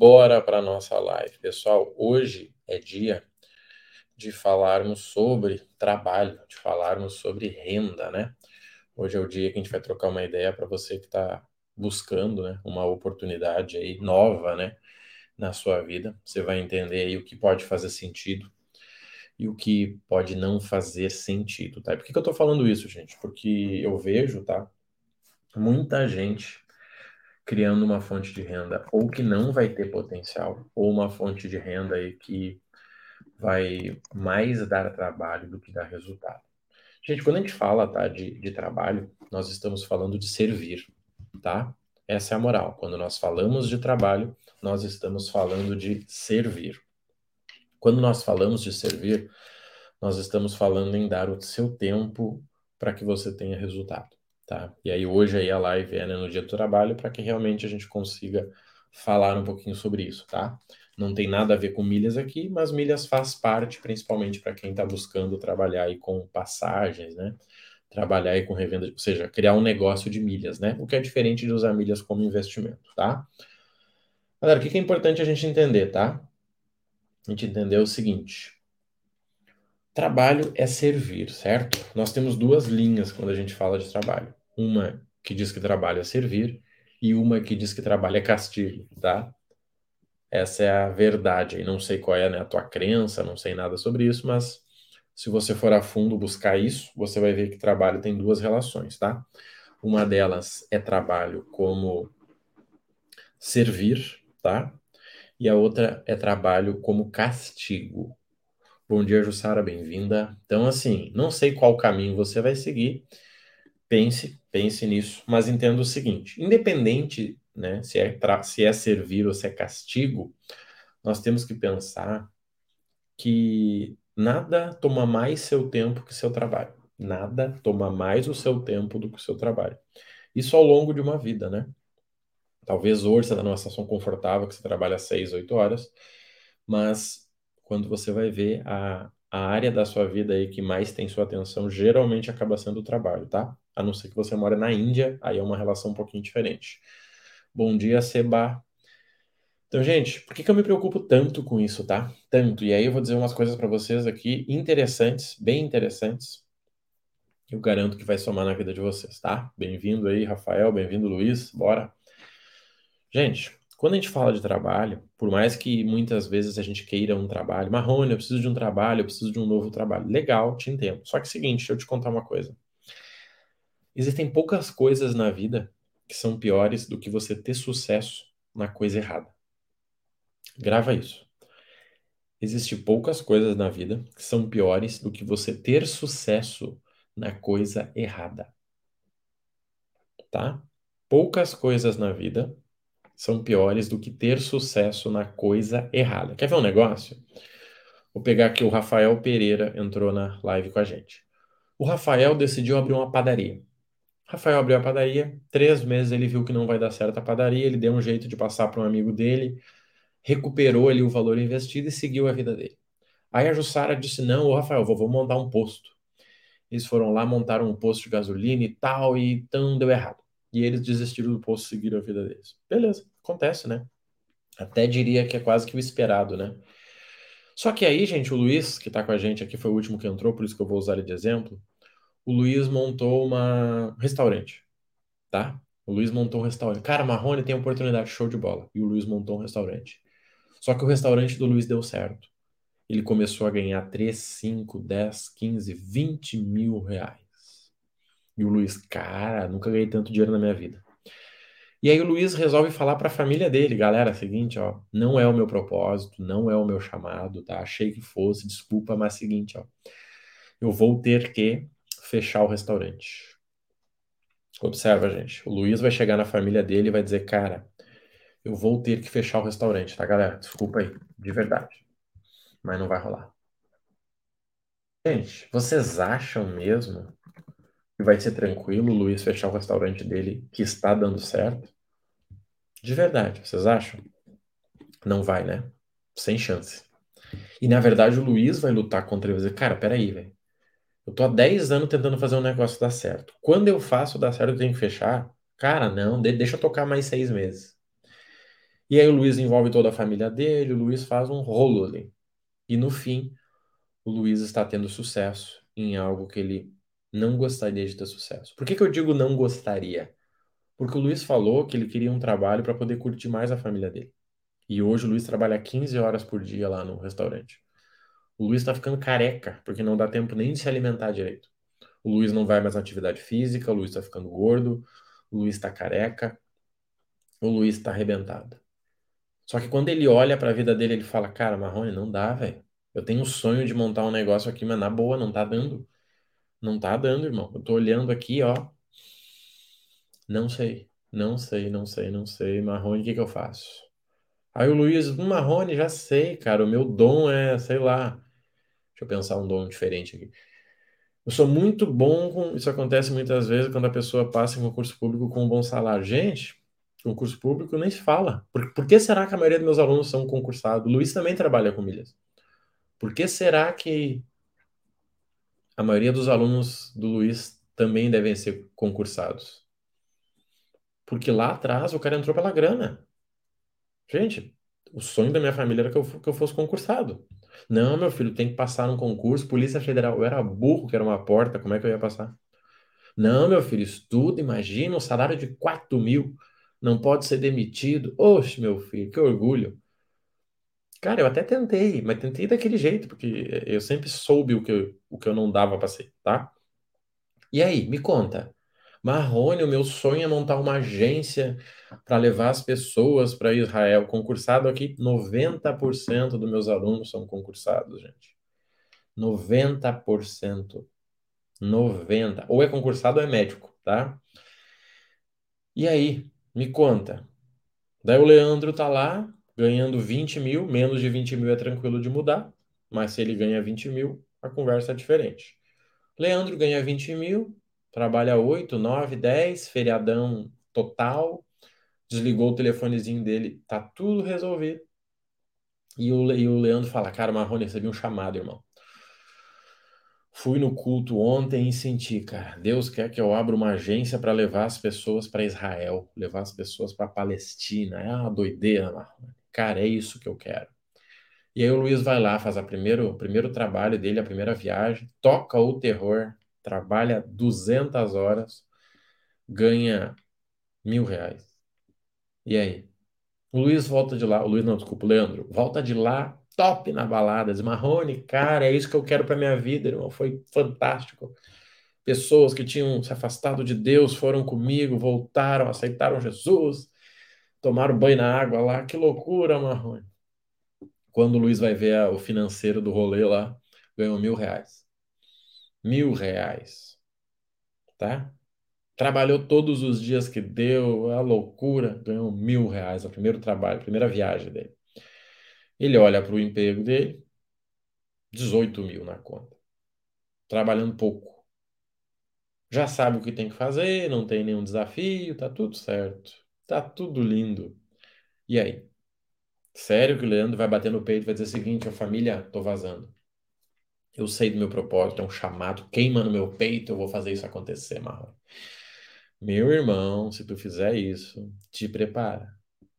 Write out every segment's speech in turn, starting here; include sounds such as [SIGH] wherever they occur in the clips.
Bora para nossa live, pessoal. Hoje é dia de falarmos sobre trabalho, de falarmos sobre renda, né? Hoje é o dia que a gente vai trocar uma ideia para você que está buscando, né, uma oportunidade aí nova, né, na sua vida. Você vai entender aí o que pode fazer sentido e o que pode não fazer sentido, tá? Por que, que eu estou falando isso, gente? Porque eu vejo, tá? Muita gente criando uma fonte de renda ou que não vai ter potencial, ou uma fonte de renda que vai mais dar trabalho do que dar resultado. Gente, quando a gente fala tá, de, de trabalho, nós estamos falando de servir, tá? Essa é a moral. Quando nós falamos de trabalho, nós estamos falando de servir. Quando nós falamos de servir, nós estamos falando em dar o seu tempo para que você tenha resultado tá? E aí hoje aí a live é né, no dia do trabalho para que realmente a gente consiga falar um pouquinho sobre isso, tá? Não tem nada a ver com milhas aqui, mas milhas faz parte, principalmente para quem está buscando trabalhar aí com passagens, né? Trabalhar aí com revenda, ou seja, criar um negócio de milhas, né? O que é diferente de usar milhas como investimento, tá? Galera, o que é importante a gente entender, tá? A gente entender o seguinte: trabalho é servir, certo? Nós temos duas linhas quando a gente fala de trabalho. Uma que diz que trabalho é servir e uma que diz que trabalho é castigo, tá? Essa é a verdade. E não sei qual é né, a tua crença, não sei nada sobre isso, mas se você for a fundo buscar isso, você vai ver que trabalho tem duas relações, tá? Uma delas é trabalho como servir, tá? E a outra é trabalho como castigo. Bom dia, Jussara, bem-vinda. Então, assim, não sei qual caminho você vai seguir, Pense, pense nisso, mas entenda o seguinte: independente, né, se é se é servir ou se é castigo, nós temos que pensar que nada toma mais seu tempo que seu trabalho. Nada toma mais o seu tempo do que o seu trabalho. Isso ao longo de uma vida, né? Talvez hoje você está numa situação confortável, que você trabalha seis, oito horas, mas quando você vai ver a, a área da sua vida aí que mais tem sua atenção, geralmente acaba sendo o trabalho, tá? a não ser que você mora na Índia, aí é uma relação um pouquinho diferente. Bom dia, Seba. Então, gente, por que, que eu me preocupo tanto com isso, tá? Tanto. E aí eu vou dizer umas coisas para vocês aqui interessantes, bem interessantes. Eu garanto que vai somar na vida de vocês, tá? Bem-vindo aí, Rafael, bem-vindo, Luiz. Bora. Gente, quando a gente fala de trabalho, por mais que muitas vezes a gente queira um trabalho, Marrone, eu preciso de um trabalho, eu preciso de um novo trabalho. Legal, te entendo. Só que é o seguinte, deixa eu te contar uma coisa. Existem poucas coisas na vida que são piores do que você ter sucesso na coisa errada. Grava isso. Existem poucas coisas na vida que são piores do que você ter sucesso na coisa errada. Tá? Poucas coisas na vida são piores do que ter sucesso na coisa errada. Quer ver um negócio? Vou pegar aqui o Rafael Pereira entrou na live com a gente. O Rafael decidiu abrir uma padaria. Rafael abriu a padaria, três meses ele viu que não vai dar certo a padaria, ele deu um jeito de passar para um amigo dele, recuperou ali o valor investido e seguiu a vida dele. Aí a Jussara disse: Não, ô Rafael, vou, vou montar um posto. Eles foram lá, montaram um posto de gasolina e tal, e então deu errado. E eles desistiram do posto e seguiram a vida deles. Beleza, acontece, né? Até diria que é quase que o esperado, né? Só que aí, gente, o Luiz, que tá com a gente aqui, foi o último que entrou, por isso que eu vou usar ele de exemplo o Luiz montou uma restaurante, tá? O Luiz montou um restaurante. Cara, Marrone tem oportunidade, show de bola. E o Luiz montou um restaurante. Só que o restaurante do Luiz deu certo. Ele começou a ganhar 3, 5, 10, 15, 20 mil reais. E o Luiz, cara, nunca ganhei tanto dinheiro na minha vida. E aí o Luiz resolve falar para a família dele, galera, seguinte, ó, não é o meu propósito, não é o meu chamado, tá? Achei que fosse, desculpa, mas seguinte, ó, eu vou ter que fechar o restaurante. Observa, gente. O Luiz vai chegar na família dele e vai dizer: Cara, eu vou ter que fechar o restaurante, tá, galera? Desculpa aí, de verdade. Mas não vai rolar. Gente, vocês acham mesmo vai ser tranquilo o Luiz fechar o restaurante dele que está dando certo? De verdade, vocês acham? Não vai, né? Sem chance. E na verdade o Luiz vai lutar contra ele e vai dizer: Cara, peraí, velho. Eu tô há 10 anos tentando fazer um negócio dar certo. Quando eu faço dar certo, eu tenho que fechar? Cara, não, deixa eu tocar mais seis meses. E aí o Luiz envolve toda a família dele, o Luiz faz um rolo ali. E no fim, o Luiz está tendo sucesso em algo que ele não gostaria de ter sucesso. Por que que eu digo não gostaria? Porque o Luiz falou que ele queria um trabalho para poder curtir mais a família dele. E hoje o Luiz trabalha 15 horas por dia lá no restaurante. O Luiz está ficando careca, porque não dá tempo nem de se alimentar direito. O Luiz não vai mais na atividade física, o Luiz está ficando gordo, o Luiz está careca, o Luiz está arrebentado. Só que quando ele olha para a vida dele, ele fala: Cara, Marrone, não dá, velho. Eu tenho um sonho de montar um negócio aqui, mas na boa, não tá dando. Não tá dando, irmão. Eu tô olhando aqui, ó. Não sei, não sei, não sei, não sei. Marrone, o que que eu faço? Aí o Luiz, "Hum, Marrone, já sei, cara. O meu dom é, sei lá. Deixa eu pensar um dom diferente aqui. Eu sou muito bom com. Isso acontece muitas vezes quando a pessoa passa em concurso público com um bom salário. Gente, concurso público nem se fala. Por, por que será que a maioria dos meus alunos são concursados? O Luiz também trabalha com milhas. Por que será que a maioria dos alunos do Luiz também devem ser concursados? Porque lá atrás o cara entrou pela grana. Gente, o sonho da minha família era que eu, que eu fosse concursado. Não, meu filho, tem que passar num concurso, Polícia Federal. Eu era burro, que era uma porta, como é que eu ia passar? Não, meu filho, estuda, imagina um salário de 4 mil, não pode ser demitido. Oxe, meu filho, que orgulho. Cara, eu até tentei, mas tentei daquele jeito, porque eu sempre soube o que eu, que eu não dava para ser, tá? E aí, me conta. Marrone, o meu sonho é montar uma agência para levar as pessoas para Israel. Concursado aqui, 90% dos meus alunos são concursados, gente. 90%. 90%. Ou é concursado ou é médico, tá? E aí, me conta. Daí o Leandro tá lá, ganhando 20 mil, menos de 20 mil é tranquilo de mudar, mas se ele ganha 20 mil, a conversa é diferente. Leandro ganha 20 mil, trabalha 8, 9, 10, feriadão total, desligou o telefonezinho dele, tá tudo resolvido. E o, e o Leandro fala: Cara, Marrone, recebi um chamado, irmão. Fui no culto ontem e senti, cara, Deus quer que eu abra uma agência para levar as pessoas para Israel, levar as pessoas para Palestina. É uma doideira, Marrone. Cara, é isso que eu quero. E aí o Luiz vai lá, faz a primeiro, o primeiro trabalho dele, a primeira viagem, toca o terror, trabalha 200 horas, ganha mil reais. E aí? O Luiz volta de lá, o Luiz não, desculpa, o Leandro, volta de lá, top na balada, diz, Marrone, cara, é isso que eu quero para minha vida, irmão, foi fantástico. Pessoas que tinham se afastado de Deus foram comigo, voltaram, aceitaram Jesus, tomaram banho na água lá, que loucura, Marrone. Quando o Luiz vai ver a- o financeiro do rolê lá, ganhou mil reais. Mil reais, tá? Trabalhou todos os dias que deu, a loucura, ganhou mil reais, o primeiro trabalho, a primeira viagem dele. Ele olha para o emprego dele, 18 mil na conta, trabalhando pouco. Já sabe o que tem que fazer, não tem nenhum desafio, tá tudo certo, tá tudo lindo. E aí? Sério que o Leandro vai bater no peito e vai dizer o seguinte, a família, tô vazando. Eu sei do meu propósito, é um chamado, queima no meu peito, eu vou fazer isso acontecer, Marrone. Meu irmão, se tu fizer isso, te prepara.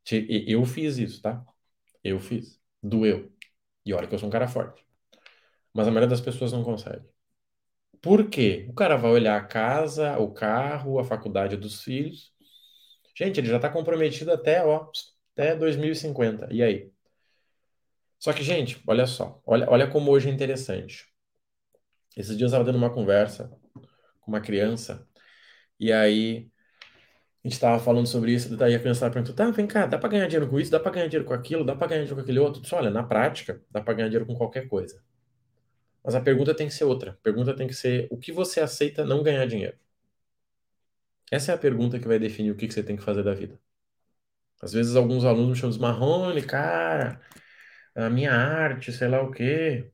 Te- eu fiz isso, tá? Eu fiz. Doeu. E olha que eu sou um cara forte. Mas a maioria das pessoas não consegue. Por quê? O cara vai olhar a casa, o carro, a faculdade dos filhos. Gente, ele já tá comprometido até, ó, até 2050. E aí? Só que, gente, olha só. Olha, olha como hoje é interessante. Esses dias eu estava dando uma conversa com uma criança. E aí a gente estava falando sobre isso, daí a criança estava perguntando, tá, vem cá, dá para ganhar dinheiro com isso, dá para ganhar dinheiro com aquilo, dá para ganhar dinheiro com aquele outro? Disse, olha, na prática, dá para ganhar dinheiro com qualquer coisa. Mas a pergunta tem que ser outra. A pergunta tem que ser, o que você aceita não ganhar dinheiro? Essa é a pergunta que vai definir o que você tem que fazer da vida. Às vezes alguns alunos me chamam de Marrone, cara, a minha arte, sei lá o quê.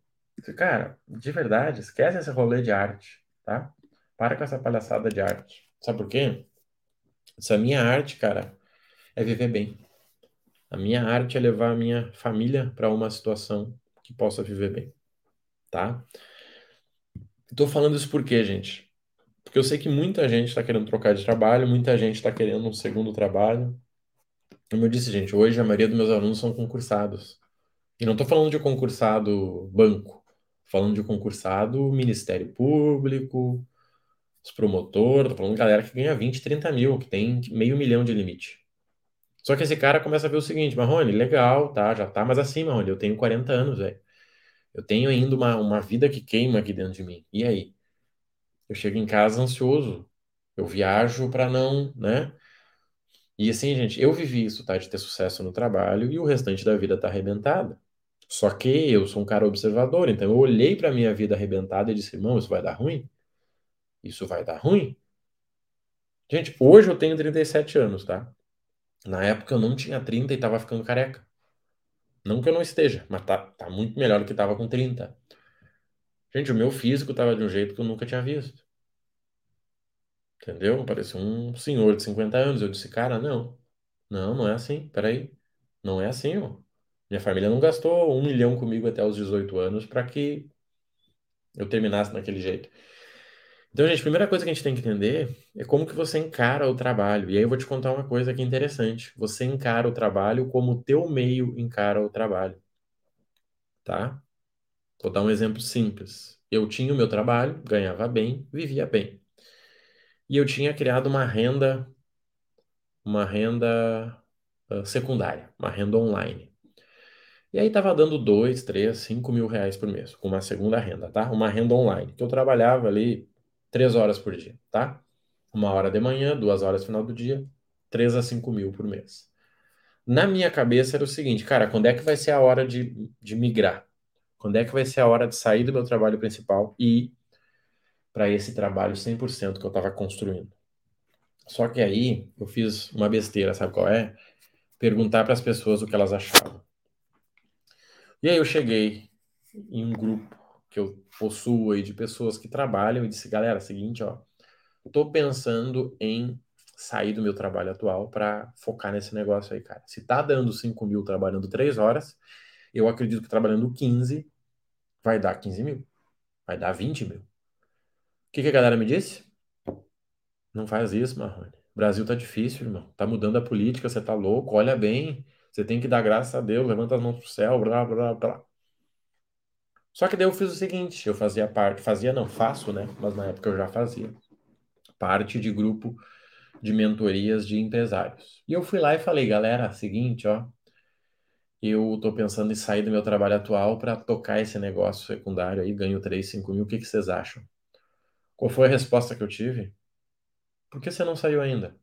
Cara, de verdade, esquece esse rolê de arte, tá? Para com essa palhaçada de arte. Sabe por quê? Essa minha arte, cara, é viver bem. A minha arte é levar a minha família para uma situação que possa viver bem, tá? Estou falando isso por quê, gente? Porque eu sei que muita gente está querendo trocar de trabalho, muita gente está querendo um segundo trabalho. Como eu disse, gente, hoje a maioria dos meus alunos são concursados. E não estou falando de concursado banco, falando de concursado Ministério Público, os promotores, falando de galera que ganha 20, 30 mil, que tem meio milhão de limite. Só que esse cara começa a ver o seguinte, Marrone, legal, tá, já tá, mas assim, Marrone, eu tenho 40 anos, velho. Eu tenho ainda uma, uma vida que queima aqui dentro de mim. E aí? Eu chego em casa ansioso. Eu viajo para não, né? E assim, gente, eu vivi isso, tá? De ter sucesso no trabalho e o restante da vida tá arrebentada. Só que eu sou um cara observador, então eu olhei para minha vida arrebentada e disse, irmão, isso vai dar ruim? Isso vai dar ruim? Gente, hoje eu tenho 37 anos, tá? Na época eu não tinha 30 e tava ficando careca. Não que eu não esteja, mas tá, tá muito melhor do que tava com 30. Gente, o meu físico tava de um jeito que eu nunca tinha visto. Entendeu? Parecia um senhor de 50 anos. Eu disse, cara, não. Não, não é assim. Peraí. Não é assim, ó. Minha família não gastou um milhão comigo até os 18 anos para que eu terminasse daquele jeito. Então, gente, a primeira coisa que a gente tem que entender é como que você encara o trabalho. E aí eu vou te contar uma coisa que é interessante. Você encara o trabalho como o teu meio encara o trabalho. Tá? Vou dar um exemplo simples. Eu tinha o meu trabalho, ganhava bem, vivia bem. E eu tinha criado uma renda, uma renda uh, secundária, uma renda online. E aí estava dando 2, 3, 5 mil reais por mês, com uma segunda renda, tá? Uma renda online, que eu trabalhava ali 3 horas por dia, tá? Uma hora de manhã, duas horas no final do dia, 3 a 5 mil por mês. Na minha cabeça era o seguinte, cara, quando é que vai ser a hora de, de migrar? Quando é que vai ser a hora de sair do meu trabalho principal e ir para esse trabalho 100% que eu estava construindo? Só que aí eu fiz uma besteira, sabe qual é? Perguntar para as pessoas o que elas achavam. E aí eu cheguei em um grupo que eu possuo aí de pessoas que trabalham e disse, galera, seguinte, ó, tô pensando em sair do meu trabalho atual para focar nesse negócio aí, cara. Se tá dando 5 mil trabalhando 3 horas, eu acredito que trabalhando 15 vai dar 15 mil, vai dar 20 mil. O que, que a galera me disse? Não faz isso, Marrone. Brasil tá difícil, irmão. Tá mudando a política, você tá louco, olha bem. Você tem que dar graças a Deus, levanta as mãos pro céu, blá, blá, blá. Só que daí eu fiz o seguinte, eu fazia parte, fazia não, faço, né? Mas na época eu já fazia parte de grupo de mentorias de empresários. E eu fui lá e falei, galera, seguinte, ó, eu tô pensando em sair do meu trabalho atual para tocar esse negócio secundário aí, ganho 3, 5 mil, o que que vocês acham? Qual foi a resposta que eu tive? Por que você não saiu ainda?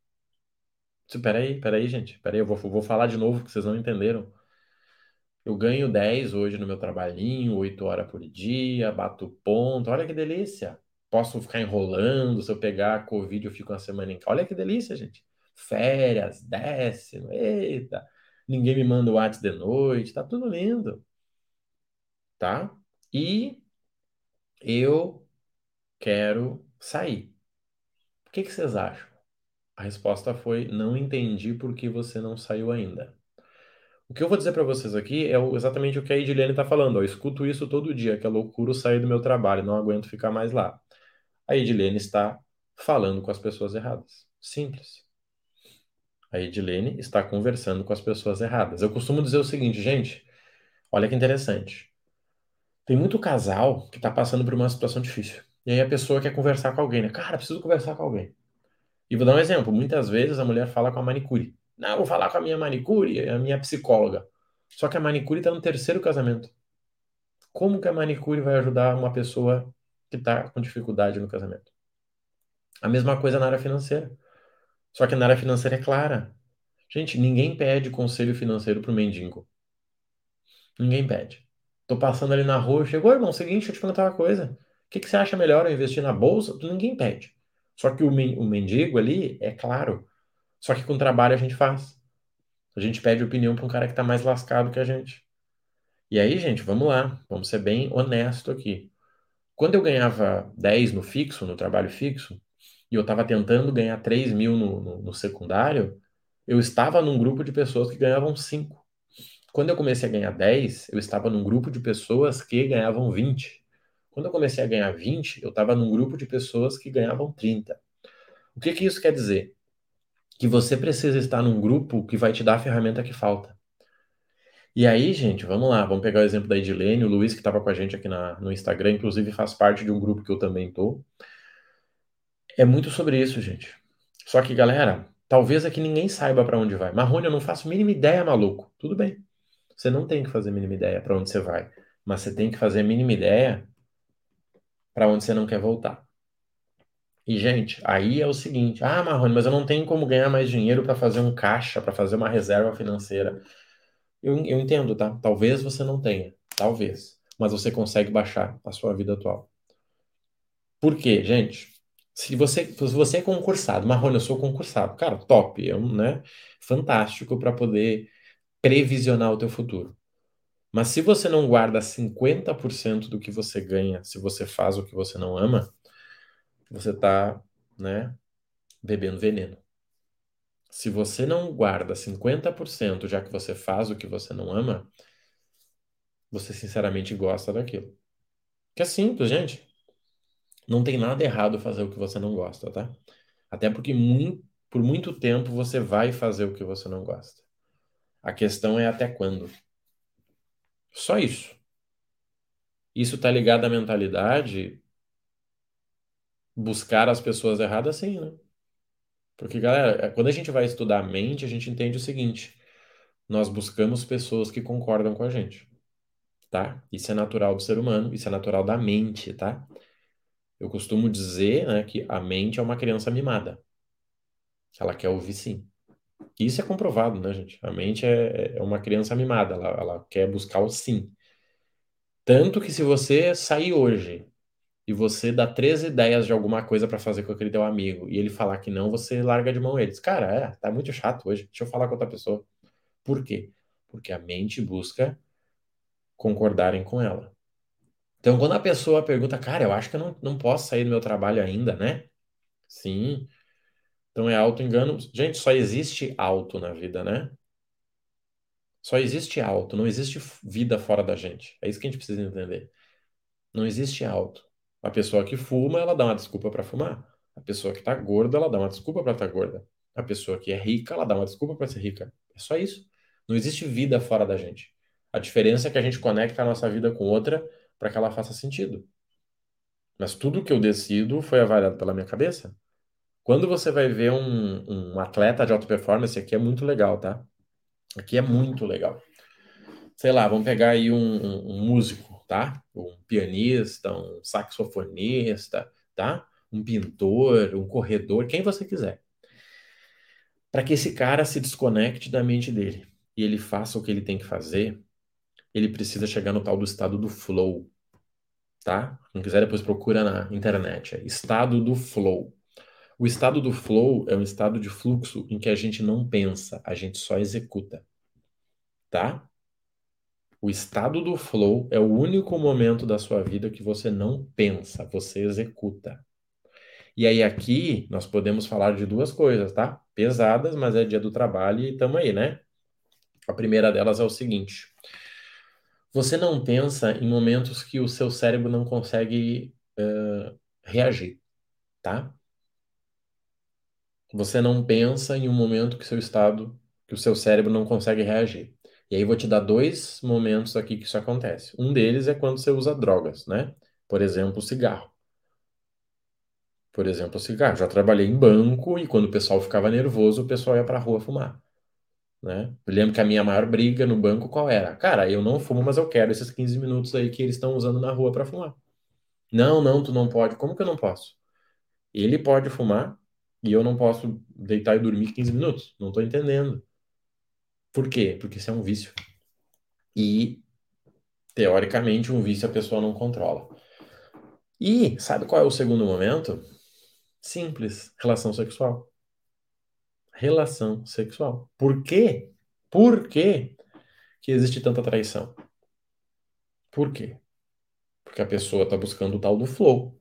Peraí, peraí, gente. Peraí, eu vou, vou falar de novo que vocês não entenderam. Eu ganho 10 hoje no meu trabalhinho, 8 horas por dia, bato ponto. Olha que delícia. Posso ficar enrolando, se eu pegar Covid eu fico uma semana em casa. Olha que delícia, gente. Férias, décimo, eita. Ninguém me manda o WhatsApp de noite, tá tudo lindo. Tá? E eu quero sair. O que que vocês acham? A resposta foi: não entendi por que você não saiu ainda. O que eu vou dizer para vocês aqui é exatamente o que a Edilene está falando. Eu escuto isso todo dia, que é loucura sair do meu trabalho, não aguento ficar mais lá. A Edilene está falando com as pessoas erradas. Simples. A Edilene está conversando com as pessoas erradas. Eu costumo dizer o seguinte, gente, olha que interessante. Tem muito casal que está passando por uma situação difícil. E aí a pessoa quer conversar com alguém, né? Cara, preciso conversar com alguém. E vou dar um exemplo. Muitas vezes a mulher fala com a manicure. Não, vou falar com a minha manicure, a minha psicóloga. Só que a manicure está no terceiro casamento. Como que a manicure vai ajudar uma pessoa que está com dificuldade no casamento? A mesma coisa na área financeira. Só que na área financeira é clara. Gente, ninguém pede conselho financeiro pro mendigo. Ninguém pede. Tô passando ali na rua, chegou, irmão, seguinte, deixa eu te perguntar uma coisa. Que, que você acha melhor, eu investir na bolsa? Ninguém pede. Só que o, men o mendigo ali, é claro. Só que com trabalho a gente faz. A gente pede opinião para um cara que está mais lascado que a gente. E aí, gente, vamos lá. Vamos ser bem honesto aqui. Quando eu ganhava 10 no fixo, no trabalho fixo, e eu estava tentando ganhar 3 mil no, no, no secundário, eu estava num grupo de pessoas que ganhavam 5. Quando eu comecei a ganhar 10, eu estava num grupo de pessoas que ganhavam 20. Quando eu comecei a ganhar 20, eu estava num grupo de pessoas que ganhavam 30. O que, que isso quer dizer? que você precisa estar num grupo que vai te dar a ferramenta que falta. E aí, gente, vamos lá, vamos pegar o exemplo da Edilene, o Luiz que estava com a gente aqui na, no Instagram, inclusive faz parte de um grupo que eu também tô. É muito sobre isso, gente. Só que, galera, talvez aqui ninguém saiba para onde vai. Marrone, eu não faço mínima ideia, maluco. Tudo bem. Você não tem que fazer mínima ideia para onde você vai, mas você tem que fazer mínima ideia para onde você não quer voltar. E, gente, aí é o seguinte: ah, Marrone, mas eu não tenho como ganhar mais dinheiro para fazer um caixa, para fazer uma reserva financeira. Eu, eu entendo, tá? Talvez você não tenha, talvez, mas você consegue baixar a sua vida atual. Por quê, gente? Se você, se você é concursado, Marrone, eu sou concursado, cara, top, né? Fantástico para poder previsionar o teu futuro. Mas se você não guarda 50% do que você ganha, se você faz o que você não ama, você está, né, bebendo veneno. Se você não guarda 50%, já que você faz o que você não ama, você sinceramente gosta daquilo. Que é simples, gente. Não tem nada errado fazer o que você não gosta, tá? Até porque por muito tempo você vai fazer o que você não gosta. A questão é até quando. Só isso. Isso está ligado à mentalidade buscar as pessoas erradas, sim, né? Porque, galera, é, quando a gente vai estudar a mente, a gente entende o seguinte: nós buscamos pessoas que concordam com a gente, tá? Isso é natural do ser humano, isso é natural da mente, tá? Eu costumo dizer, né, que a mente é uma criança mimada. Ela quer ouvir sim. Isso é comprovado, né, gente? A mente é, é uma criança mimada, ela, ela quer buscar o sim. Tanto que se você sair hoje e você dá três ideias de alguma coisa para fazer com aquele teu amigo e ele falar que não, você larga de mão ele. Diz, cara, é, tá muito chato hoje, deixa eu falar com outra pessoa. Por quê? Porque a mente busca concordarem com ela. Então, quando a pessoa pergunta, cara, eu acho que eu não, não posso sair do meu trabalho ainda, né? Sim. Então é auto-engano. Gente, só existe auto na vida, né? Só existe auto, não existe vida fora da gente. É isso que a gente precisa entender. Não existe auto. A pessoa que fuma, ela dá uma desculpa para fumar. A pessoa que tá gorda, ela dá uma desculpa para estar tá gorda. A pessoa que é rica, ela dá uma desculpa para ser rica. É só isso. Não existe vida fora da gente. A diferença é que a gente conecta a nossa vida com outra para que ela faça sentido. Mas tudo que eu decido foi avaliado pela minha cabeça. Quando você vai ver um, um atleta de alta performance, aqui é muito legal, tá? Aqui é muito legal. Sei lá, vamos pegar aí um, um, um músico, tá? Um pianista, um saxofonista, tá? Um pintor, um corredor, quem você quiser. Para que esse cara se desconecte da mente dele e ele faça o que ele tem que fazer, ele precisa chegar no tal do estado do flow, tá? Quem quiser depois procura na internet, estado do flow. O estado do flow é um estado de fluxo em que a gente não pensa, a gente só executa. Tá? O estado do flow é o único momento da sua vida que você não pensa, você executa. E aí aqui nós podemos falar de duas coisas, tá? Pesadas, mas é dia do trabalho e estamos aí, né? A primeira delas é o seguinte: você não pensa em momentos que o seu cérebro não consegue uh, reagir, tá? Você não pensa em um momento que seu estado, que o seu cérebro não consegue reagir. E aí vou te dar dois momentos aqui que isso acontece. Um deles é quando você usa drogas, né? Por exemplo, cigarro. Por exemplo, cigarro. Já trabalhei em banco e quando o pessoal ficava nervoso, o pessoal ia pra rua fumar. Né? Eu lembro que a minha maior briga no banco qual era? Cara, eu não fumo, mas eu quero esses 15 minutos aí que eles estão usando na rua para fumar. Não, não, tu não pode. Como que eu não posso? Ele pode fumar, e eu não posso deitar e dormir 15 minutos. Não estou entendendo. Por quê? Porque isso é um vício. E, teoricamente, um vício a pessoa não controla. E sabe qual é o segundo momento? Simples: relação sexual. Relação sexual. Por quê? Por quê que existe tanta traição? Por quê? Porque a pessoa está buscando o tal do flow.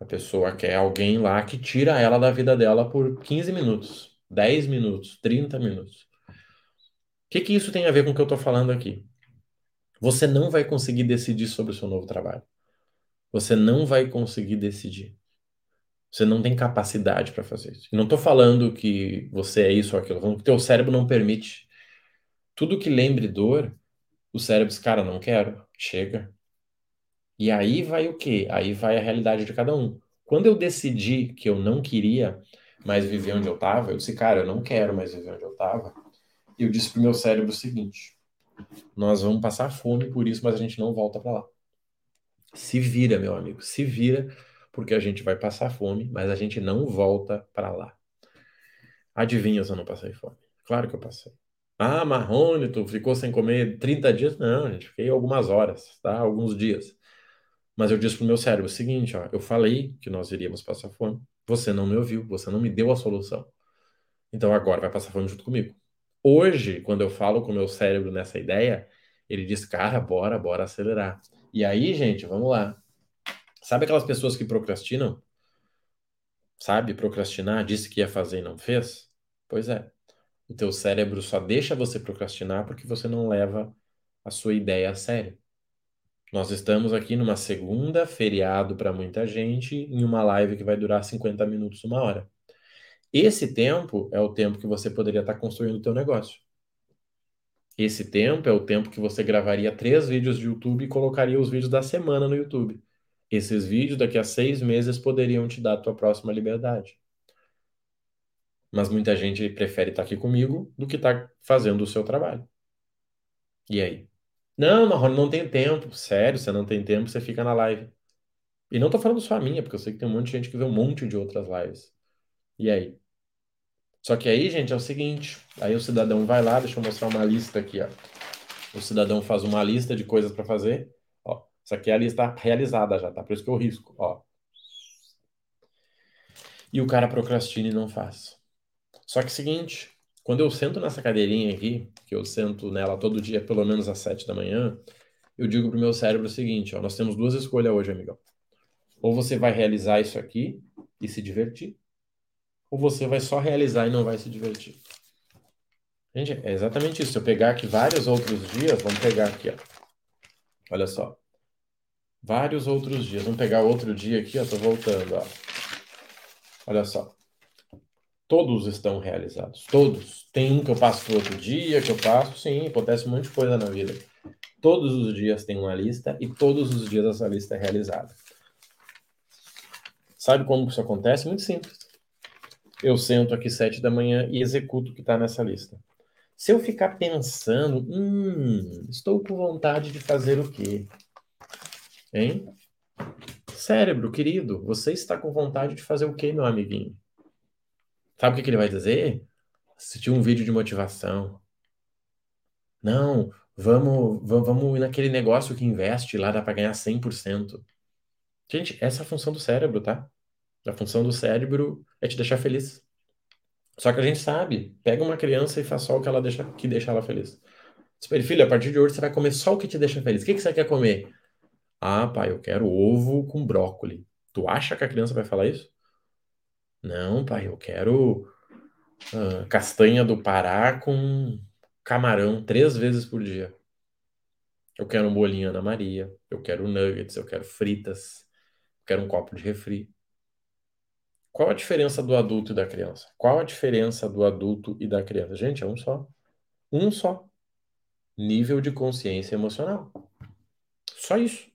A pessoa quer alguém lá que tira ela da vida dela por 15 minutos, 10 minutos, 30 minutos. O que, que isso tem a ver com o que eu estou falando aqui? Você não vai conseguir decidir sobre o seu novo trabalho. Você não vai conseguir decidir. Você não tem capacidade para fazer isso. Não estou falando que você é isso ou aquilo, falando que teu cérebro não permite. Tudo que lembre dor, o cérebro diz, cara, não quero, chega. E aí vai o quê? Aí vai a realidade de cada um. Quando eu decidi que eu não queria mais viver onde eu estava, eu disse, cara, eu não quero mais viver onde eu estava. E eu disse pro meu cérebro o seguinte: nós vamos passar fome por isso, mas a gente não volta para lá. Se vira, meu amigo, se vira, porque a gente vai passar fome, mas a gente não volta para lá. Adivinha se eu não passei fome? Claro que eu passei. Ah, Marrone, tu ficou sem comer 30 dias? Não, gente, fiquei algumas horas, tá? Alguns dias. Mas eu disse pro meu cérebro o seguinte, ó, eu falei que nós iríamos passar fome, você não me ouviu, você não me deu a solução. Então agora vai passar fome junto comigo. Hoje, quando eu falo com o meu cérebro nessa ideia, ele diz, cara, bora, bora acelerar. E aí, gente, vamos lá. Sabe aquelas pessoas que procrastinam? Sabe, procrastinar, disse que ia fazer e não fez? Pois é. O teu cérebro só deixa você procrastinar porque você não leva a sua ideia a sério. Nós estamos aqui numa segunda, feriado para muita gente, em uma live que vai durar 50 minutos, uma hora. Esse tempo é o tempo que você poderia estar construindo o teu negócio. Esse tempo é o tempo que você gravaria três vídeos de YouTube e colocaria os vídeos da semana no YouTube. Esses vídeos, daqui a seis meses, poderiam te dar a tua próxima liberdade. Mas muita gente prefere estar aqui comigo do que estar fazendo o seu trabalho. E aí? Não, Marrone, não tem tempo. Sério, você não tem tempo, você fica na live. E não tô falando só a minha, porque eu sei que tem um monte de gente que vê um monte de outras lives. E aí? Só que aí, gente, é o seguinte: aí o cidadão vai lá, deixa eu mostrar uma lista aqui, ó. O cidadão faz uma lista de coisas para fazer. Ó, isso aqui é a lista realizada já, tá? Por isso que eu risco, ó. E o cara procrastina e não faz. Só que é o seguinte, quando eu sento nessa cadeirinha aqui, que eu sento nela todo dia, pelo menos às sete da manhã, eu digo pro meu cérebro o seguinte, ó, nós temos duas escolhas hoje, amigão. Ou você vai realizar isso aqui e se divertir, ou você vai só realizar e não vai se divertir. Gente, é exatamente isso. Se eu pegar aqui vários outros dias, vamos pegar aqui, ó. Olha só. Vários outros dias. Vamos pegar outro dia aqui, ó. Tô voltando, ó. Olha só. Todos estão realizados. Todos. Tem um que eu passo pro outro dia, que eu passo. Sim, acontece um monte de coisa na vida. Todos os dias tem uma lista e todos os dias essa lista é realizada. Sabe como isso acontece? Muito simples eu sento aqui sete da manhã e executo o que está nessa lista. Se eu ficar pensando, hum, estou com vontade de fazer o quê? Hein? Cérebro, querido, você está com vontade de fazer o quê, meu amiguinho? Sabe o que, ele vai dizer? Assistir um vídeo de motivação. Não, vamos, vamos ir naquele negócio que investe lá, dá para ganhar 100%. Gente, essa é a função do cérebro, tá? A função do cérebro é te deixar feliz. Só que a gente sabe, pega uma criança e faz só o que ela deixa, que deixa ela feliz. Diz filho, a partir de hoje você vai comer só o que te deixa feliz. O que, que você quer comer? Ah, pai, eu quero ovo com brócoli. Tu acha que a criança vai falar isso? Não, pai, eu quero uh, castanha do Pará com camarão três vezes por dia. Eu quero um bolinho Ana Maria, eu quero nuggets, eu quero fritas, eu quero um copo de refri. Qual a diferença do adulto e da criança? Qual a diferença do adulto e da criança? Gente, é um só. Um só. Nível de consciência emocional. Só isso.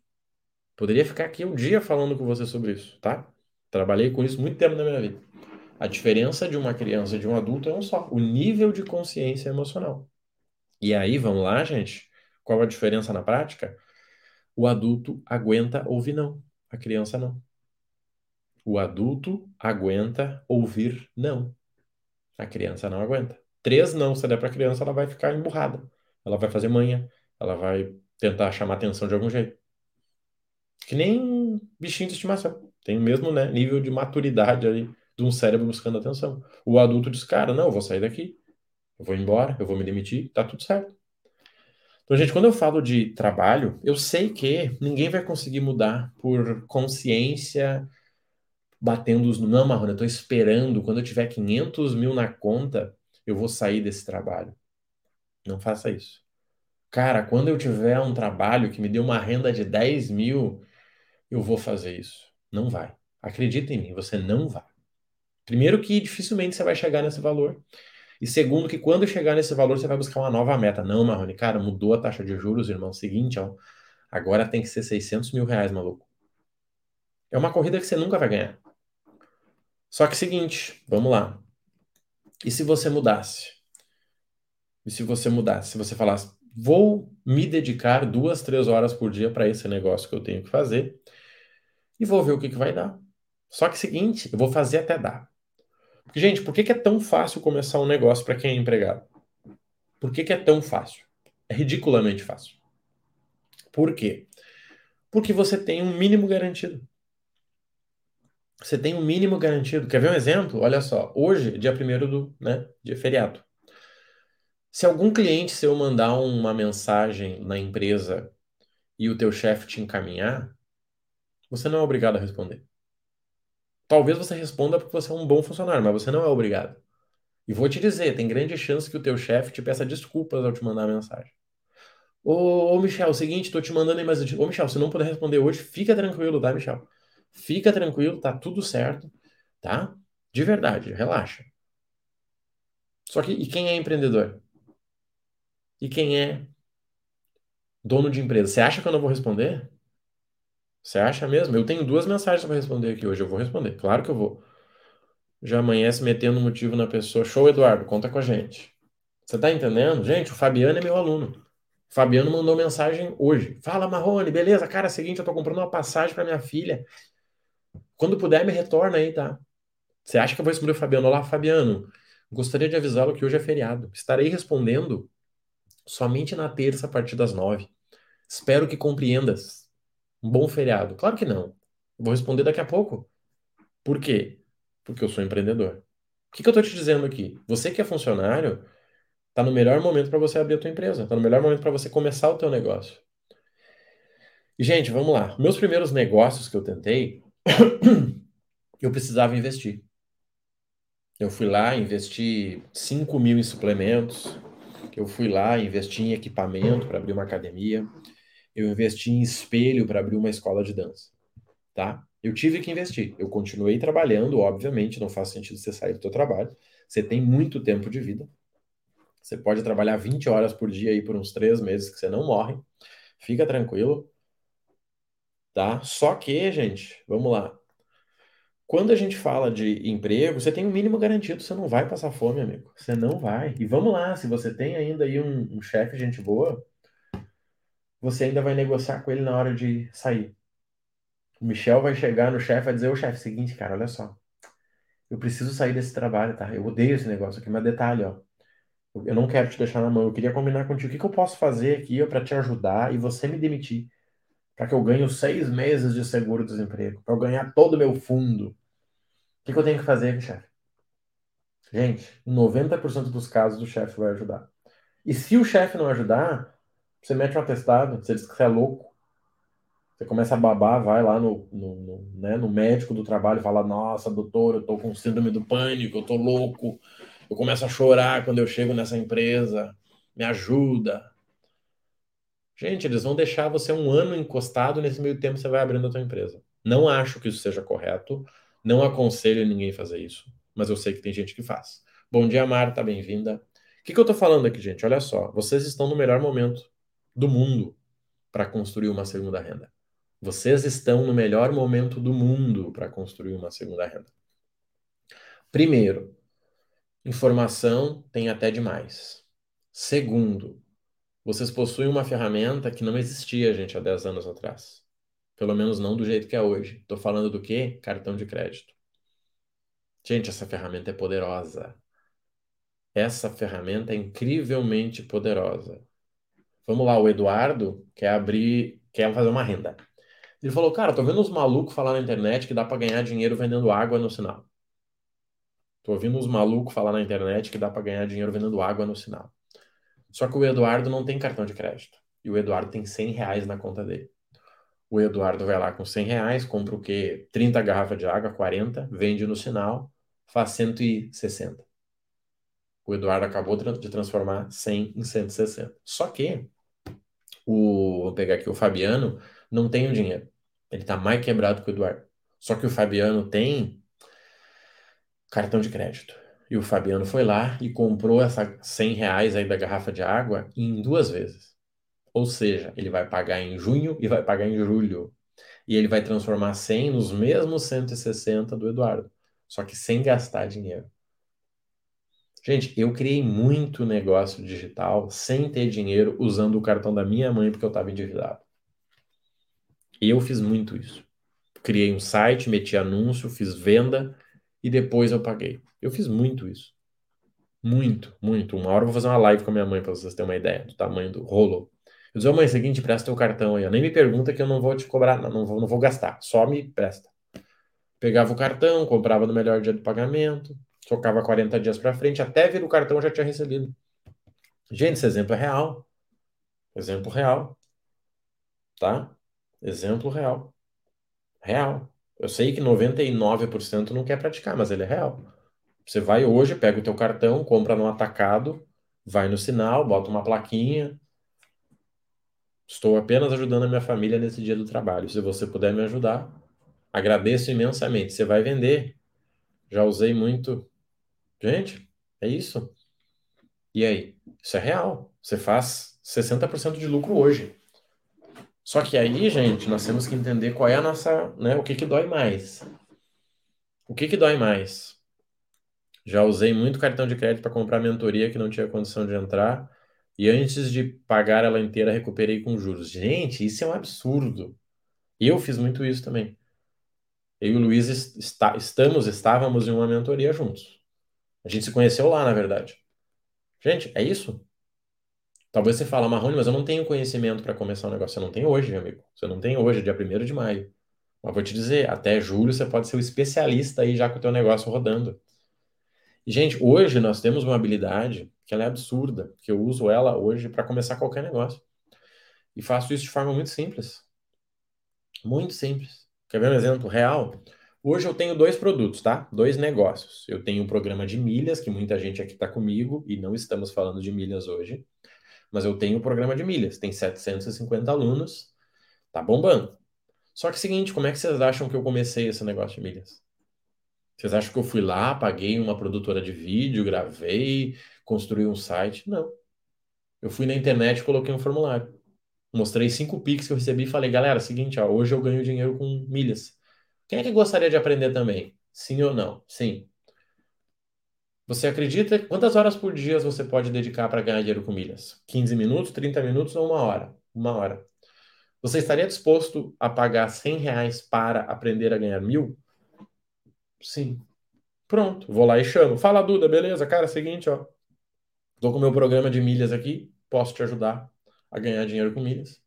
Poderia ficar aqui um dia falando com você sobre isso, tá? Trabalhei com isso muito tempo na minha vida. A diferença de uma criança e de um adulto é um só. O nível de consciência emocional. E aí, vamos lá, gente? Qual a diferença na prática? O adulto aguenta ouvir não. A criança não. O adulto aguenta ouvir não. A criança não aguenta. Três não, se der para a criança, ela vai ficar emburrada. Ela vai fazer manha. Ela vai tentar chamar atenção de algum jeito. Que nem bichinho de estimação. Tem o mesmo né, nível de maturidade ali de um cérebro buscando atenção. O adulto diz, cara, não, eu vou sair daqui. Eu vou embora, eu vou me demitir, tá tudo certo. Então, gente, quando eu falo de trabalho, eu sei que ninguém vai conseguir mudar por consciência batendo os. Não, Marrone, eu tô esperando. Quando eu tiver 500 mil na conta, eu vou sair desse trabalho. Não faça isso. Cara, quando eu tiver um trabalho que me dê uma renda de 10 mil, eu vou fazer isso. Não vai. Acredita em mim, você não vai. Primeiro que dificilmente você vai chegar nesse valor. E segundo que quando chegar nesse valor, você vai buscar uma nova meta. Não, Marrone, cara, mudou a taxa de juros, irmão. Seguinte, ó, agora tem que ser 600 mil reais, maluco. É uma corrida que você nunca vai ganhar. Só que seguinte, vamos lá. E se você mudasse? E se você mudasse? Se você falasse, vou me dedicar duas, três horas por dia para esse negócio que eu tenho que fazer e vou ver o que, que vai dar. Só que seguinte, eu vou fazer até dar. Porque, gente, por que, que é tão fácil começar um negócio para quem é empregado? Por que, que é tão fácil? É ridiculamente fácil. Por quê? Porque você tem um mínimo garantido. Você tem um mínimo garantido. Quer ver um exemplo? Olha só, hoje, dia 1 do, né, dia feriado. Se algum cliente seu mandar uma mensagem na empresa e o teu chefe te encaminhar, você não é obrigado a responder. Talvez você responda porque você é um bom funcionário, mas você não é obrigado. E vou te dizer, tem grande chance que o teu chefe te peça desculpas ao te mandar a mensagem. Ô, ô Michel, é o seguinte, tô te mandando aí mais... Ô, Michel, se não puder responder hoje, fica tranquilo, tá, Michel? Fica tranquilo, tá tudo certo, tá? De verdade, relaxa. Só que, e quem é empreendedor? E quem é dono de empresa? Você acha que eu não vou responder? Você acha mesmo? Eu tenho duas mensagens para responder aqui hoje. Eu vou responder. Claro que eu vou. Já amanhece metendo motivo na pessoa. Show, Eduardo, conta com a gente. Você tá entendendo? Gente, o Fabiano é meu aluno. O Fabiano mandou mensagem hoje. Fala, Marrone, beleza? Cara, é seguinte, eu tô comprando uma passagem para minha filha. Quando puder, me retorna aí, tá? Você acha que eu vou responder o Fabiano? Olá, Fabiano. Gostaria de avisá-lo que hoje é feriado. Estarei respondendo somente na terça a partir das nove. Espero que compreendas. Um bom feriado? Claro que não. vou responder daqui a pouco. Por quê? Porque eu sou empreendedor. O que, que eu estou te dizendo aqui? Você que é funcionário, está no melhor momento para você abrir a tua empresa. Está no melhor momento para você começar o teu negócio. E, gente, vamos lá. Meus primeiros negócios que eu tentei, [COUGHS] eu precisava investir. Eu fui lá, investi 5 mil em suplementos. Eu fui lá, investi em equipamento para abrir uma academia eu investi em espelho para abrir uma escola de dança, tá? Eu tive que investir. Eu continuei trabalhando, obviamente, não faz sentido você sair do seu trabalho. Você tem muito tempo de vida. Você pode trabalhar 20 horas por dia aí por uns três meses que você não morre. Fica tranquilo, tá? Só que, gente, vamos lá. Quando a gente fala de emprego, você tem um mínimo garantido, você não vai passar fome, amigo. Você não vai. E vamos lá, se você tem ainda aí um, um chefe gente boa, você ainda vai negociar com ele na hora de sair. O Michel vai chegar no chefe e vai dizer: Ô chefe, seguinte, cara, olha só. Eu preciso sair desse trabalho, tá? Eu odeio esse negócio aqui, mas detalhe, ó. Eu não quero te deixar na mão. Eu queria combinar contigo o que, que eu posso fazer aqui para te ajudar e você me demitir. Para que eu ganhe seis meses de seguro-desemprego. Para eu ganhar todo o meu fundo. O que, que eu tenho que fazer, chefe? Gente, 90% dos casos o chefe vai ajudar. E se o chefe não ajudar, você mete um atestado, você diz que você é louco. Você começa a babar, vai lá no, no, no, né, no médico do trabalho e fala: Nossa, doutor, eu tô com síndrome do pânico, eu tô louco. Eu começo a chorar quando eu chego nessa empresa. Me ajuda. Gente, eles vão deixar você um ano encostado, nesse meio tempo você vai abrindo a tua empresa. Não acho que isso seja correto, não aconselho ninguém fazer isso, mas eu sei que tem gente que faz. Bom dia, Marta, bem-vinda. O que, que eu tô falando aqui, gente? Olha só, vocês estão no melhor momento do mundo para construir uma segunda renda. Vocês estão no melhor momento do mundo para construir uma segunda renda. Primeiro, informação tem até demais. Segundo, vocês possuem uma ferramenta que não existia, gente, há 10 anos atrás. Pelo menos não do jeito que é hoje. Estou falando do quê? Cartão de crédito. Gente, essa ferramenta é poderosa. Essa ferramenta é incrivelmente poderosa. Vamos lá, o Eduardo quer abrir, quer fazer uma renda. Ele falou, cara, tô vendo uns malucos falar na internet que dá para ganhar dinheiro vendendo água no sinal. Tô ouvindo uns malucos falar na internet que dá para ganhar dinheiro vendendo água no sinal. Só que o Eduardo não tem cartão de crédito. E o Eduardo tem 100 reais na conta dele. O Eduardo vai lá com 100 reais, compra o quê? 30 garrafas de água, 40, vende no sinal, faz 160. O Eduardo acabou de transformar 100 em 160. Só que o, vou pegar aqui o Fabiano, não tem o dinheiro. Ele está mais quebrado que o Eduardo. Só que o Fabiano tem cartão de crédito. E o Fabiano foi lá e comprou essa 100 reais aí da garrafa de água em duas vezes. Ou seja, ele vai pagar em junho e vai pagar em julho. E ele vai transformar 100 nos mesmos 160 do Eduardo. Só que sem gastar dinheiro. Gente, eu criei muito negócio digital sem ter dinheiro usando o cartão da minha mãe porque eu estava endividado. Eu fiz muito isso. Criei um site, meti anúncio, fiz venda e depois eu paguei. Eu fiz muito isso. Muito, muito. Uma hora eu vou fazer uma live com a minha mãe para vocês terem uma ideia do tamanho do rolo. Eu disse, mãe, seguinte, presta teu cartão aí. Nem me pergunta que eu não vou te cobrar, não, não vou, não vou gastar. Só me presta. Pegava o cartão, comprava no melhor dia do pagamento, tocava 40 dias para frente, até vir o cartão já tinha recebido. Gente, esse exemplo é real. Exemplo real. Tá? Exemplo real. Real. Eu sei que 99% não quer praticar, mas ele é real. Você vai hoje, pega o teu cartão, compra no atacado, vai no sinal, bota uma plaquinha. Estou apenas ajudando a minha família nesse dia do trabalho. Se você puder me ajudar, agradeço imensamente. Você vai vender. Já usei muito. Gente, é isso. E aí? Isso é real. Você faz 60% de lucro hoje. Só que aí, gente, nós temos que entender qual é a nossa, né, o que que dói mais. O que que dói mais? Já usei muito cartão de crédito para comprar mentoria que não tinha condição de entrar e antes de pagar ela inteira recuperei com juros. Gente, isso é um absurdo. Eu fiz muito isso também. Eu e o Luiz está, estamos, estávamos em uma mentoria juntos. A gente se conheceu lá, na verdade. Gente, é isso. Talvez você fale, Marrone, mas eu não tenho conhecimento para começar um negócio. Você não tem hoje, amigo. Você não tem hoje, dia 1 de maio. Mas vou te dizer, até julho você pode ser o especialista aí já com o teu negócio rodando. E, gente, hoje nós temos uma habilidade que ela é absurda, que eu uso ela hoje para começar qualquer negócio. E faço isso de forma muito simples. Muito simples. Quer ver um exemplo real? Hoje eu tenho dois produtos, tá? Dois negócios. Eu tenho um programa de milhas, que muita gente aqui está comigo, e não estamos falando de milhas hoje mas eu tenho um programa de milhas, tem 750 alunos, tá bombando. Só que é o seguinte, como é que vocês acham que eu comecei esse negócio de milhas? Vocês acham que eu fui lá, paguei uma produtora de vídeo, gravei, construí um site? Não. Eu fui na internet e coloquei um formulário. Mostrei cinco pics que eu recebi e falei, galera, seguinte, ó, hoje eu ganho dinheiro com milhas. Quem é que gostaria de aprender também? Sim ou não? Sim. Você acredita quantas horas por dia você pode dedicar para ganhar dinheiro com milhas? 15 minutos, 30 minutos ou uma hora? Uma hora. Você estaria disposto a pagar 100 reais para aprender a ganhar mil? Sim. Pronto, vou lá e chamo. Fala, Duda, beleza? Cara, é seguinte, ó. Tô com o meu programa de milhas aqui, posso te ajudar a ganhar dinheiro com milhas.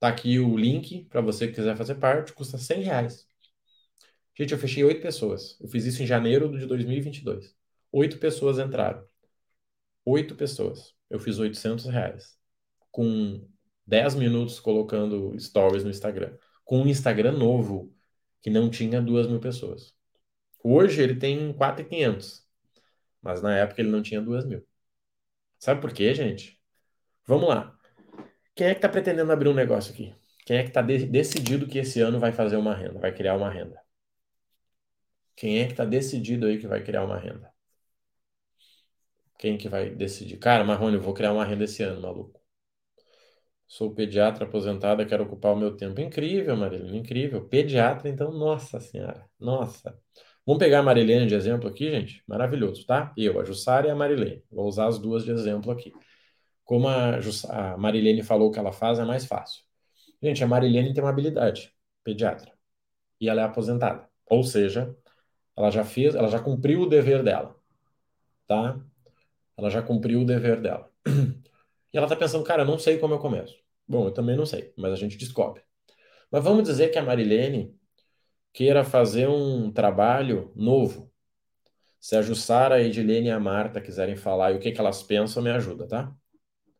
Tá aqui o link para você que quiser fazer parte, custa 100 reais. Gente, eu fechei oito pessoas. Eu fiz isso em janeiro de 2022. Oito pessoas entraram. Oito pessoas. Eu fiz 800 reais. Com 10 minutos colocando stories no Instagram. Com um Instagram novo, que não tinha duas mil pessoas. Hoje ele tem 4,500. Mas na época ele não tinha duas mil. Sabe por quê, gente? Vamos lá. Quem é que está pretendendo abrir um negócio aqui? Quem é que está de decidido que esse ano vai fazer uma renda, vai criar uma renda? Quem é que está decidido aí que vai criar uma renda? Quem que vai decidir? Cara, Marrone, eu vou criar uma renda esse ano, maluco. Sou pediatra aposentada, quero ocupar o meu tempo. Incrível, Marilene, incrível. Pediatra, então, nossa senhora, nossa. Vamos pegar a Marilene de exemplo aqui, gente? Maravilhoso, tá? Eu, a Jussara e a Marilene. Vou usar as duas de exemplo aqui. Como a, a Marilene falou que ela faz, é mais fácil. Gente, a Marilene tem uma habilidade, pediatra. E ela é aposentada. Ou seja, ela já fez, ela já cumpriu o dever dela, tá? Ela já cumpriu o dever dela. E ela está pensando, cara, não sei como eu começo. Bom, eu também não sei, mas a gente descobre. Mas vamos dizer que a Marilene queira fazer um trabalho novo. Se a Jussara, a Edilene e a Marta quiserem falar e o que, que elas pensam, me ajuda, tá?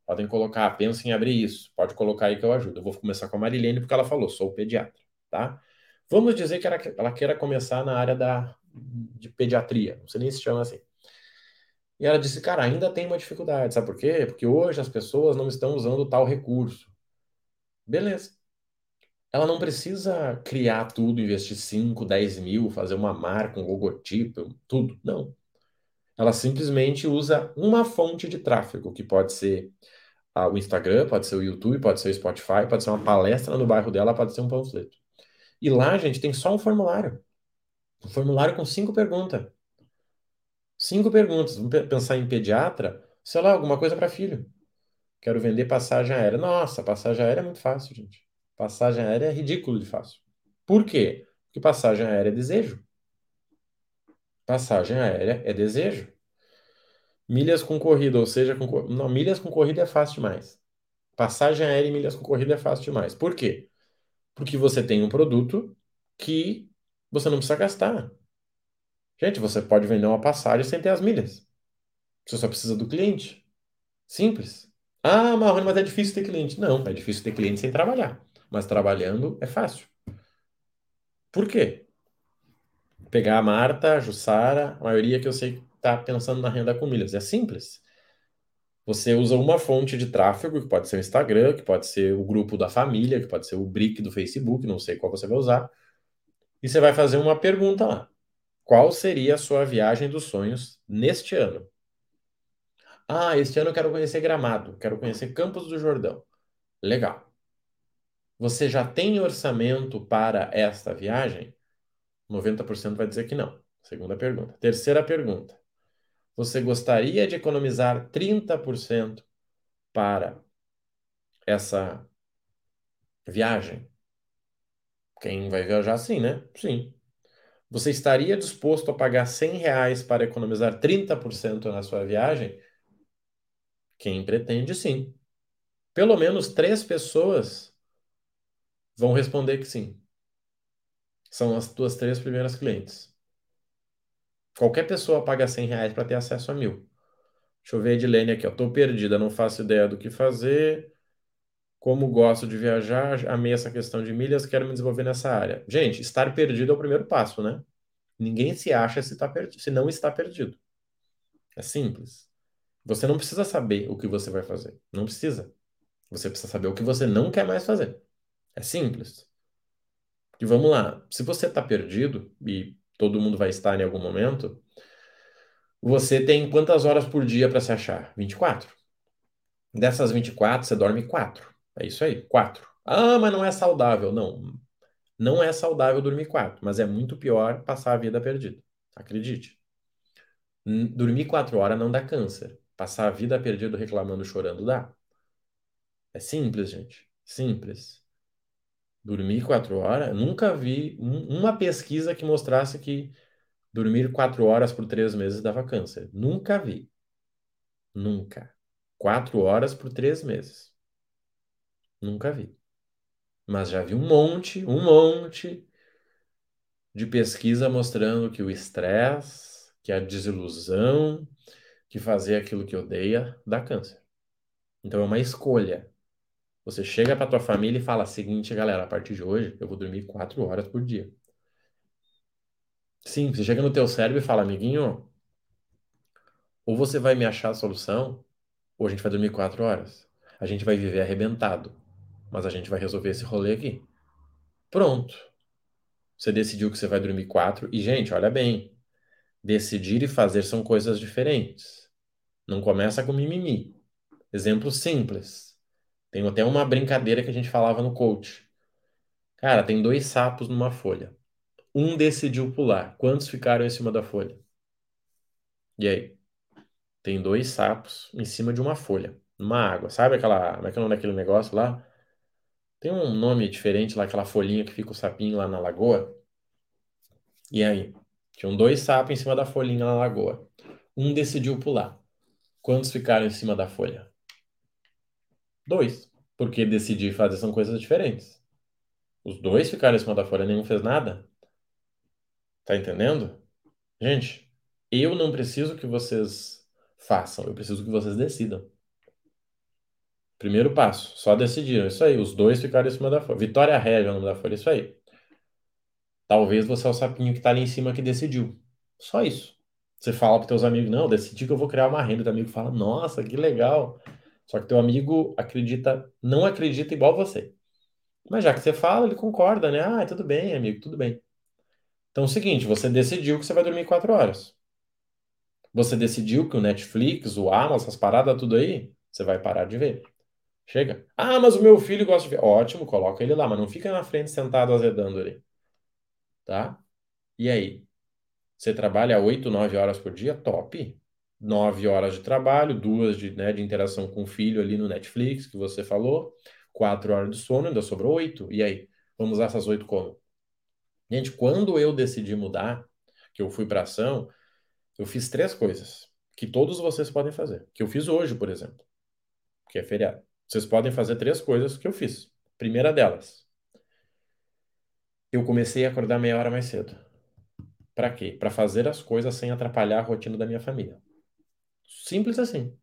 Podem colocar, pensem em abrir isso. Pode colocar aí que eu ajudo. Eu vou começar com a Marilene porque ela falou, sou pediatra, tá? Vamos dizer que ela, ela queira começar na área da, de pediatria. Não sei nem se chama assim. E ela disse, cara, ainda tem uma dificuldade, sabe por quê? Porque hoje as pessoas não estão usando tal recurso. Beleza. ela não precisa criar tudo, investir 5, 10 mil, fazer uma marca, um logotipo, tudo. Não. Ela simplesmente usa uma fonte de tráfego, que pode ser ah, o Instagram, pode ser o YouTube, pode ser o Spotify, pode ser uma palestra no bairro dela, pode ser um panfleto. E lá, gente, tem só um formulário. Um formulário com cinco perguntas. Cinco perguntas. Vamos pensar em pediatra, sei lá, alguma coisa para filho. Quero vender passagem aérea. Nossa, passagem aérea é muito fácil, gente. Passagem aérea é ridículo de fácil. Por quê? Porque passagem aérea é desejo. Passagem aérea é desejo. Milhas com corrida, ou seja, com... não, milhas com corrida é fácil demais. Passagem aérea e milhas com corrida é fácil demais. Por quê? Porque você tem um produto que você não precisa gastar. Gente, você pode vender uma passagem sem ter as milhas. Você só precisa do cliente. Simples. Ah, Marrone, mas é difícil ter cliente. Não, é difícil ter cliente sem trabalhar. Mas trabalhando é fácil. Por quê? Pegar a Marta, a Jussara, a maioria que eu sei está pensando na renda com milhas. É simples. Você usa uma fonte de tráfego, que pode ser o Instagram, que pode ser o grupo da família, que pode ser o brick do Facebook, não sei qual você vai usar. E você vai fazer uma pergunta lá. Qual seria a sua viagem dos sonhos neste ano? Ah, este ano eu quero conhecer Gramado, quero conhecer Campos do Jordão. Legal. Você já tem orçamento para esta viagem? 90% vai dizer que não. Segunda pergunta. Terceira pergunta. Você gostaria de economizar 30% para essa viagem? Quem vai viajar sim, né? Sim. Você estaria disposto a pagar 100 reais para economizar 30% na sua viagem? Quem pretende, sim. Pelo menos três pessoas vão responder que sim. São as tuas três primeiras clientes. Qualquer pessoa paga 100 reais para ter acesso a mil. Deixa eu ver a Edilene aqui. Tô perdida, não faço ideia do que fazer. Como gosto de viajar, amei essa questão de milhas, quero me desenvolver nessa área. Gente, estar perdido é o primeiro passo, né? Ninguém se acha se, tá perdido, se não está perdido. É simples. Você não precisa saber o que você vai fazer. Não precisa. Você precisa saber o que você não quer mais fazer. É simples. E vamos lá. Se você está perdido, e todo mundo vai estar em algum momento, você tem quantas horas por dia para se achar? 24. Dessas 24, você dorme 4. É isso aí, 4. Ah, mas não é saudável. Não, não é saudável dormir 4, mas é muito pior passar a vida perdida. Acredite. Dormir 4 horas não dá câncer. Passar a vida perdida reclamando, chorando, dá. É simples, gente. Simples. Dormir 4 horas, nunca vi uma pesquisa que mostrasse que dormir 4 horas por 3 meses dava câncer. Nunca vi. Nunca. 4 horas por 3 meses. Nunca vi. Mas já vi um monte, um monte de pesquisa mostrando que o estresse, que a desilusão, que fazer aquilo que odeia dá câncer. Então é uma escolha. Você chega para tua família e fala: seguinte, galera, a partir de hoje eu vou dormir quatro horas por dia. Sim, você chega no teu cérebro e fala, amiguinho, ou você vai me achar a solução, ou a gente vai dormir quatro horas. A gente vai viver arrebentado mas a gente vai resolver esse rolê aqui. Pronto. Você decidiu que você vai dormir quatro. E, gente, olha bem. Decidir e fazer são coisas diferentes. Não começa com mimimi. Exemplo simples. Tem até uma brincadeira que a gente falava no coach. Cara, tem dois sapos numa folha. Um decidiu pular. Quantos ficaram em cima da folha? E aí? Tem dois sapos em cima de uma folha, numa água. Sabe aquela. Como é que é o nome daquele negócio lá? Tem um nome diferente lá, aquela folhinha que fica o sapinho lá na lagoa. E aí? Tinham dois sapos em cima da folhinha na lagoa. Um decidiu pular. Quantos ficaram em cima da folha? Dois. Porque decidir fazer são coisas diferentes. Os dois ficaram em cima da folha, nenhum fez nada. Tá entendendo? Gente, eu não preciso que vocês façam, eu preciso que vocês decidam. Primeiro passo, só decidiram. Isso aí, os dois ficaram em cima da folha. Vitória Régia, o nome da folha, isso aí. Talvez você é o sapinho que está ali em cima que decidiu. Só isso. Você fala para teus amigos, não, decidi que eu vou criar uma renda. Teu amigo fala, nossa, que legal. Só que teu amigo acredita, não acredita igual você. Mas já que você fala, ele concorda, né? Ah, tudo bem, amigo, tudo bem. Então é o seguinte, você decidiu que você vai dormir quatro horas. Você decidiu que o Netflix, o Amazon, essas paradas tudo aí, você vai parar de ver. Chega. Ah, mas o meu filho gosta de ver. Ótimo, coloca ele lá, mas não fica na frente sentado azedando ali. Tá? E aí? Você trabalha 8, 9 horas por dia? Top. 9 horas de trabalho, duas de, né, de interação com o filho ali no Netflix, que você falou, 4 horas de sono, ainda sobrou 8. E aí? Vamos usar essas 8 como? Gente, quando eu decidi mudar, que eu fui para ação, eu fiz três coisas que todos vocês podem fazer. Que eu fiz hoje, por exemplo, que é feriado. Vocês podem fazer três coisas que eu fiz. Primeira delas, eu comecei a acordar meia hora mais cedo. Para quê? Para fazer as coisas sem atrapalhar a rotina da minha família. Simples assim.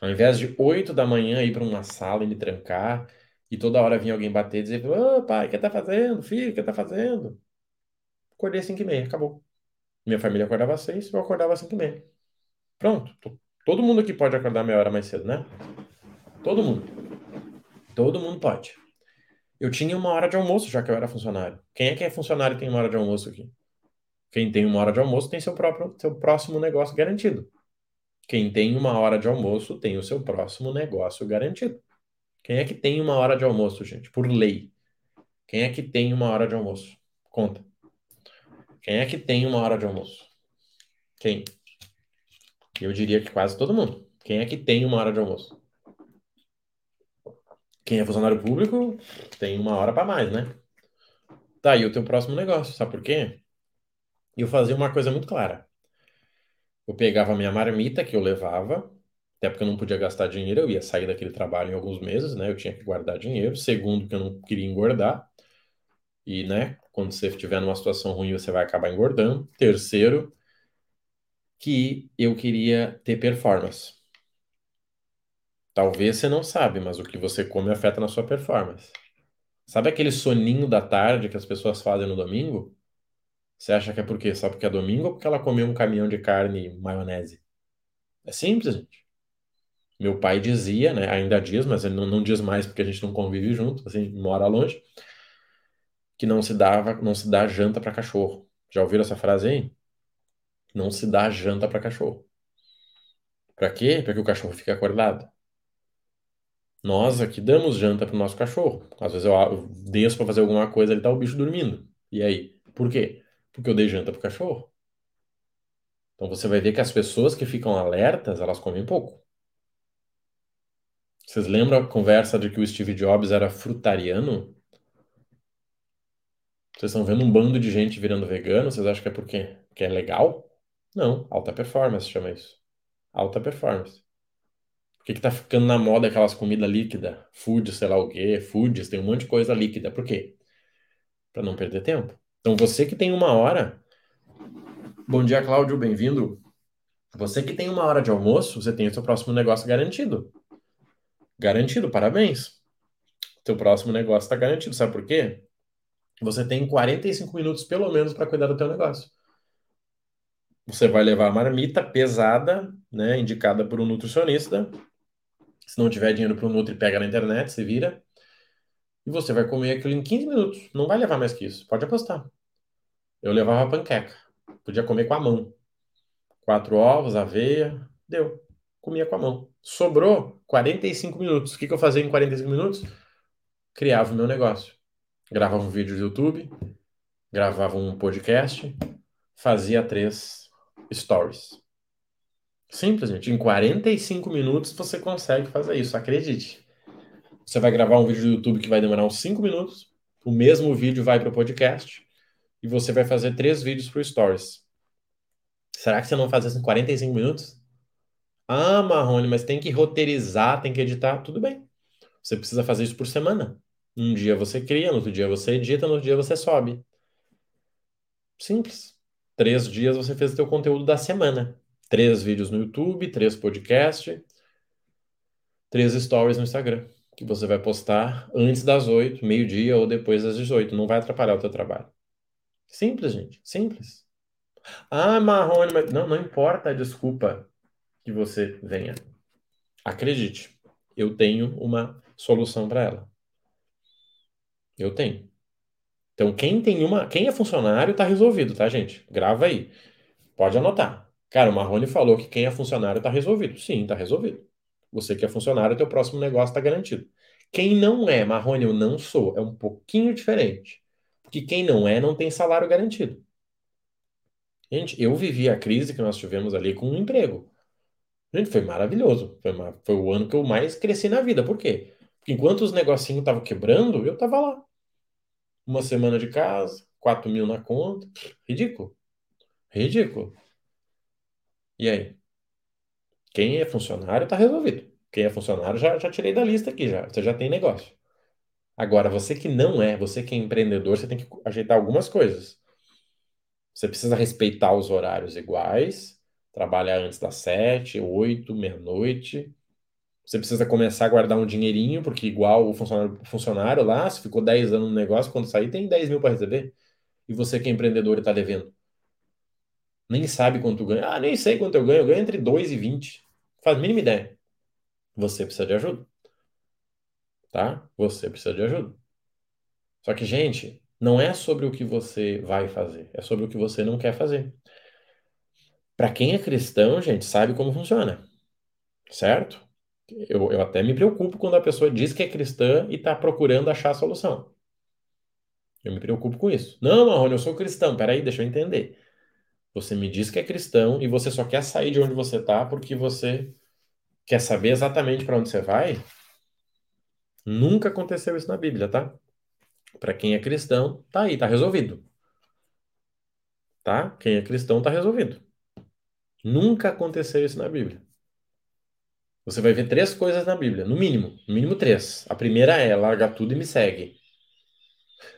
Ao invés de 8 da manhã ir para uma sala e me trancar e toda hora vir alguém bater e dizer: Ô pai, o que tá fazendo? Filho, o que tá fazendo? Acordei às 5 e meia, acabou. Minha família acordava às 6, eu acordava às 5 e meia. Pronto. Todo mundo aqui pode acordar meia hora mais cedo, né? Todo mundo. Todo mundo pode. Eu tinha uma hora de almoço já que eu era funcionário. Quem é que é funcionário e tem uma hora de almoço aqui? Quem tem uma hora de almoço tem seu próprio seu próximo negócio garantido. Quem tem uma hora de almoço tem o seu próximo negócio garantido. Quem é que tem uma hora de almoço, gente? Por lei. Quem é que tem uma hora de almoço? Conta. Quem é que tem uma hora de almoço? Quem? Eu diria que quase todo mundo. Quem é que tem uma hora de almoço? Quem é funcionário público tem uma hora para mais, né? Tá aí o teu próximo negócio, sabe por quê? Eu fazia uma coisa muito clara. Eu pegava a minha marmita que eu levava, até porque eu não podia gastar dinheiro, eu ia sair daquele trabalho em alguns meses, né? Eu tinha que guardar dinheiro. Segundo, que eu não queria engordar. E, né, quando você estiver numa situação ruim, você vai acabar engordando. Terceiro, que eu queria ter performance. Talvez você não sabe, mas o que você come afeta na sua performance. Sabe aquele soninho da tarde que as pessoas fazem no domingo? Você acha que é por quê? Só porque é domingo ou porque ela comeu um caminhão de carne e maionese? É simples, gente. Meu pai dizia, né? Ainda diz, mas ele não, não diz mais porque a gente não convive junto, assim, mora longe, que não se dava, não se dá janta para cachorro. Já ouviram essa frase aí? Não se dá janta para cachorro. Para quê? Para que o cachorro fique acordado. Nós aqui damos janta pro nosso cachorro. Às vezes eu, desço para fazer alguma coisa, ele tá o bicho dormindo. E aí? Por quê? Porque eu dei janta pro cachorro. Então você vai ver que as pessoas que ficam alertas, elas comem pouco. Vocês lembram a conversa de que o Steve Jobs era frutariano? Vocês estão vendo um bando de gente virando vegano? Vocês acham que é porque que é legal? Não, alta performance chama isso. Alta performance. Por que, que tá ficando na moda aquelas comidas líquidas? Food, sei lá o quê, foods, tem um monte de coisa líquida. Por quê? Para não perder tempo. Então você que tem uma hora. Bom dia, Cláudio, bem-vindo. Você que tem uma hora de almoço, você tem o seu próximo negócio garantido. Garantido, parabéns. Teu próximo negócio está garantido. Sabe por quê? Você tem 45 minutos pelo menos para cuidar do teu negócio. Você vai levar a marmita pesada, né, indicada por um nutricionista. Se não tiver dinheiro para o Nutri, pega na internet, se vira. E você vai comer aquilo em 15 minutos. Não vai levar mais que isso. Pode apostar. Eu levava panqueca. Podia comer com a mão. Quatro ovos, aveia. Deu. Comia com a mão. Sobrou 45 minutos. O que, que eu fazia em 45 minutos? Criava o meu negócio. Gravava um vídeo do YouTube. Gravava um podcast. Fazia três stories. Simples, gente. Em 45 minutos você consegue fazer isso. Acredite. Você vai gravar um vídeo do YouTube que vai demorar uns 5 minutos, o mesmo vídeo vai para o podcast e você vai fazer três vídeos para Stories. Será que você não faz isso em 45 minutos? Ah, Marrone, mas tem que roteirizar, tem que editar. Tudo bem. Você precisa fazer isso por semana. Um dia você cria, no outro dia você edita, no outro dia você sobe. Simples. Três dias você fez o seu conteúdo da semana. Três vídeos no YouTube, três podcasts, três stories no Instagram que você vai postar antes das 8, meio-dia ou depois das 18. Não vai atrapalhar o teu trabalho. Simples, gente. Simples. Ah, Marrone, mas... Não, não importa a desculpa que você venha. Acredite, eu tenho uma solução para ela. Eu tenho. Então, quem tem uma, quem é funcionário tá resolvido, tá, gente? Grava aí. Pode anotar. Cara, o Marrone falou que quem é funcionário tá resolvido. Sim, tá resolvido. Você que é funcionário, teu próximo negócio tá garantido. Quem não é, Marrone, eu não sou, é um pouquinho diferente. Porque quem não é, não tem salário garantido. Gente, eu vivi a crise que nós tivemos ali com um emprego. Gente, foi maravilhoso. Foi, uma- foi o ano que eu mais cresci na vida. Por quê? Porque enquanto os negocinhos estavam quebrando, eu tava lá. Uma semana de casa, 4 mil na conta. Ridículo. Ridículo. E aí? Quem é funcionário tá resolvido. Quem é funcionário já, já tirei da lista aqui já. Você já tem negócio. Agora, você que não é, você que é empreendedor, você tem que ajeitar algumas coisas. Você precisa respeitar os horários iguais, trabalhar antes das sete, oito, meia-noite. Você precisa começar a guardar um dinheirinho, porque igual o funcionário, funcionário lá, se ficou 10 anos no negócio, quando sair tem 10 mil para receber. E você que é empreendedor e está devendo. Nem sabe quanto ganha. Ah, nem sei quanto eu ganho. Eu ganho entre 2 e 20. Faz a mínima ideia. Você precisa de ajuda. Tá? Você precisa de ajuda. Só que, gente, não é sobre o que você vai fazer, é sobre o que você não quer fazer. Para quem é cristão, gente, sabe como funciona, certo? Eu, eu até me preocupo quando a pessoa diz que é cristã e está procurando achar a solução. Eu me preocupo com isso. Não, Marrone, eu sou cristão. Peraí, deixa eu entender. Você me diz que é cristão e você só quer sair de onde você está porque você quer saber exatamente para onde você vai? Nunca aconteceu isso na Bíblia, tá? Para quem é cristão, tá aí, tá resolvido. Tá? Quem é cristão tá resolvido. Nunca aconteceu isso na Bíblia. Você vai ver três coisas na Bíblia, no mínimo, no mínimo três. A primeira é larga tudo e me segue.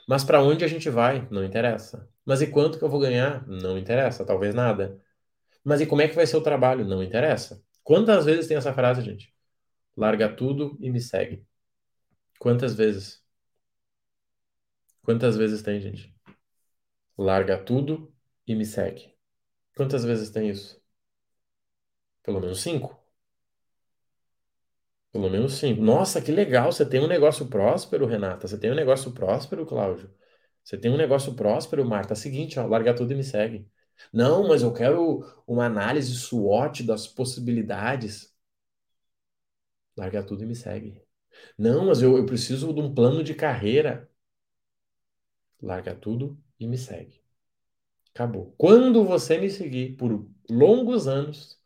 Mas para onde a gente vai? Não interessa. Mas e quanto que eu vou ganhar? Não interessa, talvez nada. Mas e como é que vai ser o trabalho? Não interessa. Quantas vezes tem essa frase, gente? Larga tudo e me segue. Quantas vezes? Quantas vezes tem, gente? Larga tudo e me segue. Quantas vezes tem isso? Pelo menos cinco. Pelo menos cinco. Nossa, que legal! Você tem um negócio próspero, Renata. Você tem um negócio próspero, Cláudio. Você tem um negócio próspero, Marta. Seguinte, ó, larga tudo e me segue. Não, mas eu quero uma análise SWOT das possibilidades. Larga tudo e me segue. Não, mas eu, eu preciso de um plano de carreira. Larga tudo e me segue. Acabou. Quando você me seguir por longos anos,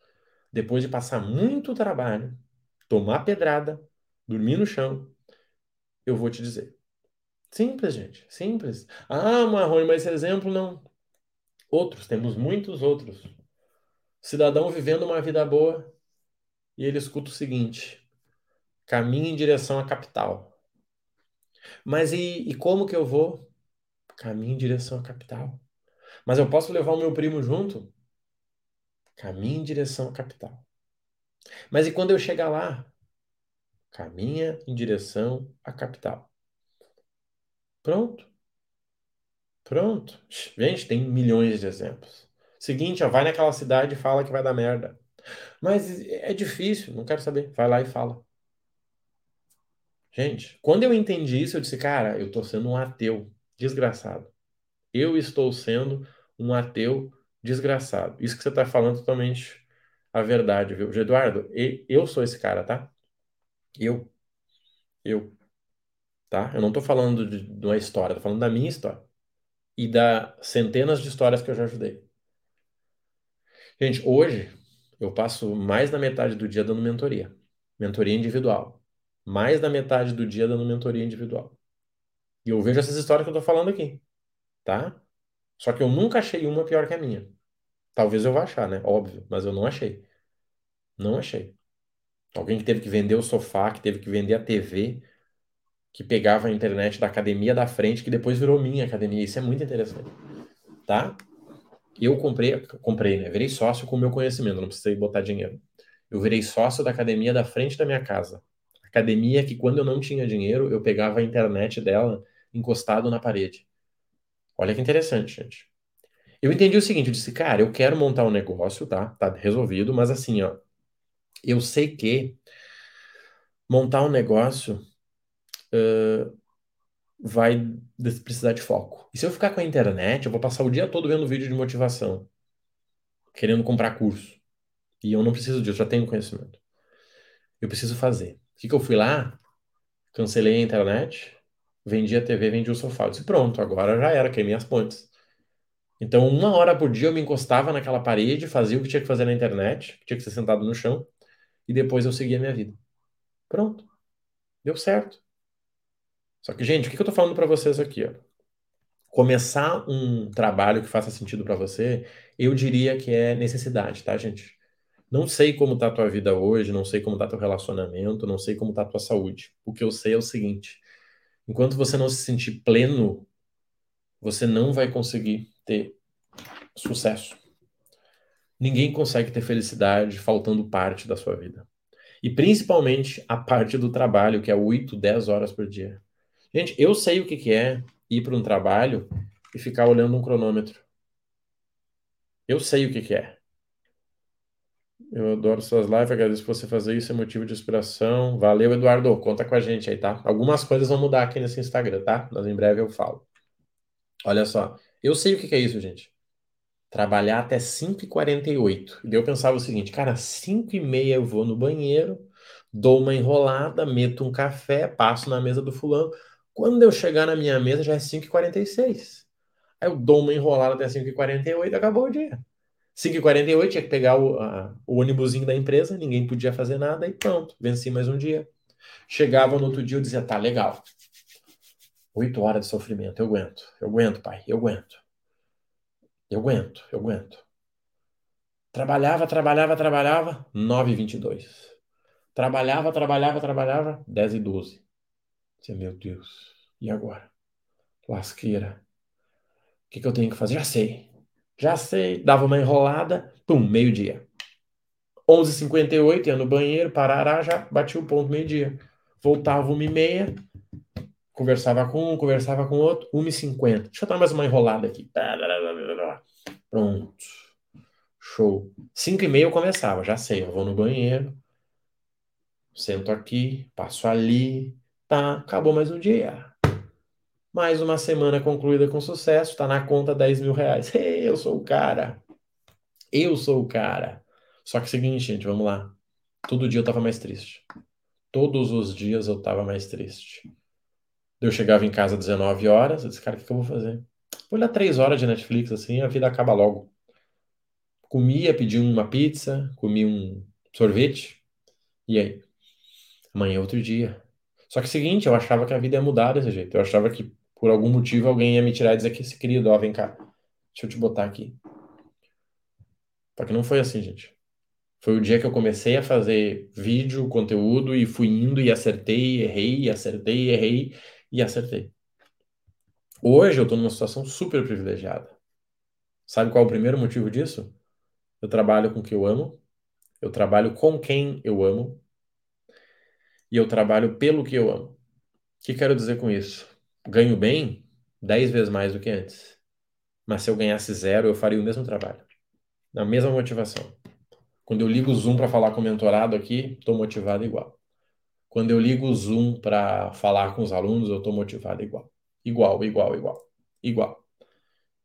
depois de passar muito trabalho, tomar pedrada, dormir no chão, eu vou te dizer. Simples, gente. Simples. Ah, Marrone, mas esse exemplo não. Outros, temos muitos outros. Cidadão vivendo uma vida boa e ele escuta o seguinte: caminho em direção à capital. Mas e, e como que eu vou? Caminho em direção à capital. Mas eu posso levar o meu primo junto? Caminho em direção à capital. Mas e quando eu chegar lá? Caminha em direção à capital. Pronto. Pronto. Gente, tem milhões de exemplos. Seguinte, ó, vai naquela cidade e fala que vai dar merda. Mas é difícil, não quero saber. Vai lá e fala. Gente, quando eu entendi isso, eu disse, cara, eu tô sendo um ateu desgraçado. Eu estou sendo um ateu desgraçado. Isso que você tá falando é totalmente a verdade, viu? Eduardo, eu sou esse cara, tá? Eu. Eu. Tá? Eu não tô falando de, de uma história, tô falando da minha história. E da centenas de histórias que eu já ajudei. Gente, hoje eu passo mais da metade do dia dando mentoria. Mentoria individual. Mais da metade do dia dando mentoria individual. E eu vejo essas histórias que eu tô falando aqui. Tá? Só que eu nunca achei uma pior que a minha. Talvez eu vá achar, né? Óbvio, mas eu não achei. Não achei. Alguém que teve que vender o sofá, que teve que vender a TV, que pegava a internet da academia da frente, que depois virou minha academia. Isso é muito interessante. Tá? Eu comprei, comprei, né? Virei sócio com o meu conhecimento, não precisei botar dinheiro. Eu virei sócio da academia da frente da minha casa. Academia que quando eu não tinha dinheiro, eu pegava a internet dela encostado na parede. Olha que interessante, gente. Eu entendi o seguinte, eu disse, cara, eu quero montar um negócio, tá? Tá resolvido, mas assim, ó, eu sei que montar um negócio uh, vai precisar de foco. E se eu ficar com a internet, eu vou passar o dia todo vendo vídeo de motivação, querendo comprar curso. E eu não preciso disso, já tenho conhecimento. Eu preciso fazer. O que, que eu fui lá? Cancelei a internet, vendi a TV, vendi o sofá. Eu disse, pronto, agora já era, queimei as pontes. Então, uma hora por dia eu me encostava naquela parede, fazia o que tinha que fazer na internet, tinha que ser sentado no chão, e depois eu seguia a minha vida. Pronto. Deu certo. Só que, gente, o que eu tô falando para vocês aqui, ó? Começar um trabalho que faça sentido para você, eu diria que é necessidade, tá, gente? Não sei como tá a tua vida hoje, não sei como tá teu relacionamento, não sei como tá a tua saúde. O que eu sei é o seguinte: enquanto você não se sentir pleno, você não vai conseguir ter sucesso. Ninguém consegue ter felicidade faltando parte da sua vida. E principalmente a parte do trabalho, que é 8, 10 horas por dia. Gente, eu sei o que, que é ir para um trabalho e ficar olhando um cronômetro. Eu sei o que, que é. Eu adoro suas lives, agradeço por você fazer isso, é motivo de inspiração. Valeu, Eduardo. Conta com a gente aí, tá? Algumas coisas vão mudar aqui nesse Instagram, tá? Mas em breve eu falo. Olha só, eu sei o que, que é isso, gente. Trabalhar até 5h48. E eu pensava o seguinte, cara, 5h30 eu vou no banheiro, dou uma enrolada, meto um café, passo na mesa do fulano. Quando eu chegar na minha mesa já é 5h46. Aí eu dou uma enrolada até 5h48 e acabou o dia. 5h48 tinha que pegar o, o ônibusinho da empresa, ninguém podia fazer nada e pronto, venci mais um dia. Chegava no outro dia eu dizia, tá legal. Oito horas de sofrimento, eu aguento, eu aguento, pai, eu aguento. Eu aguento, eu aguento. Trabalhava, trabalhava, trabalhava, 9h22. Trabalhava, trabalhava, trabalhava, 10 e 12. Meu Deus, e agora? Lasqueira. O que, que eu tenho que fazer? Já sei. Já sei. Dava uma enrolada, pum, meio-dia. 11h58, ia no banheiro, parará, já bati o ponto meio-dia. Voltava 1h30, conversava com um, conversava com outro, 1h50. Deixa eu dar mais uma enrolada aqui. Pronto. Show. 5h30 eu começava, já sei. Eu vou no banheiro, sento aqui, passo ali, tá, acabou mais um dia. Mais uma semana concluída com sucesso, tá na conta 10 mil reais. Hey, [LAUGHS] eu sou o cara. Eu sou o cara. Só que é o seguinte, gente, vamos lá. Todo dia eu tava mais triste. Todos os dias eu tava mais triste. Eu chegava em casa às 19 horas, eu disse, cara, o que, que eu vou fazer? Vou olhar 3 horas de Netflix, assim, a vida acaba logo. Comia, pedi uma pizza, comi um sorvete, e aí? Amanhã é outro dia. Só que é o seguinte, eu achava que a vida ia mudar desse jeito. Eu achava que por algum motivo alguém ia me tirar e dizer que esse querido, ó, vem cá, deixa eu te botar aqui. Só que não foi assim, gente. Foi o dia que eu comecei a fazer vídeo, conteúdo e fui indo e acertei, errei, acertei, errei e acertei. Hoje eu tô numa situação super privilegiada. Sabe qual é o primeiro motivo disso? Eu trabalho com o que eu amo, eu trabalho com quem eu amo e eu trabalho pelo que eu amo. O que quero dizer com isso? ganho bem 10 vezes mais do que antes. Mas se eu ganhasse zero, eu faria o mesmo trabalho. Na mesma motivação. Quando eu ligo o Zoom para falar com o mentorado aqui, estou motivado igual. Quando eu ligo o Zoom para falar com os alunos, eu estou motivado igual. Igual, igual, igual. Igual.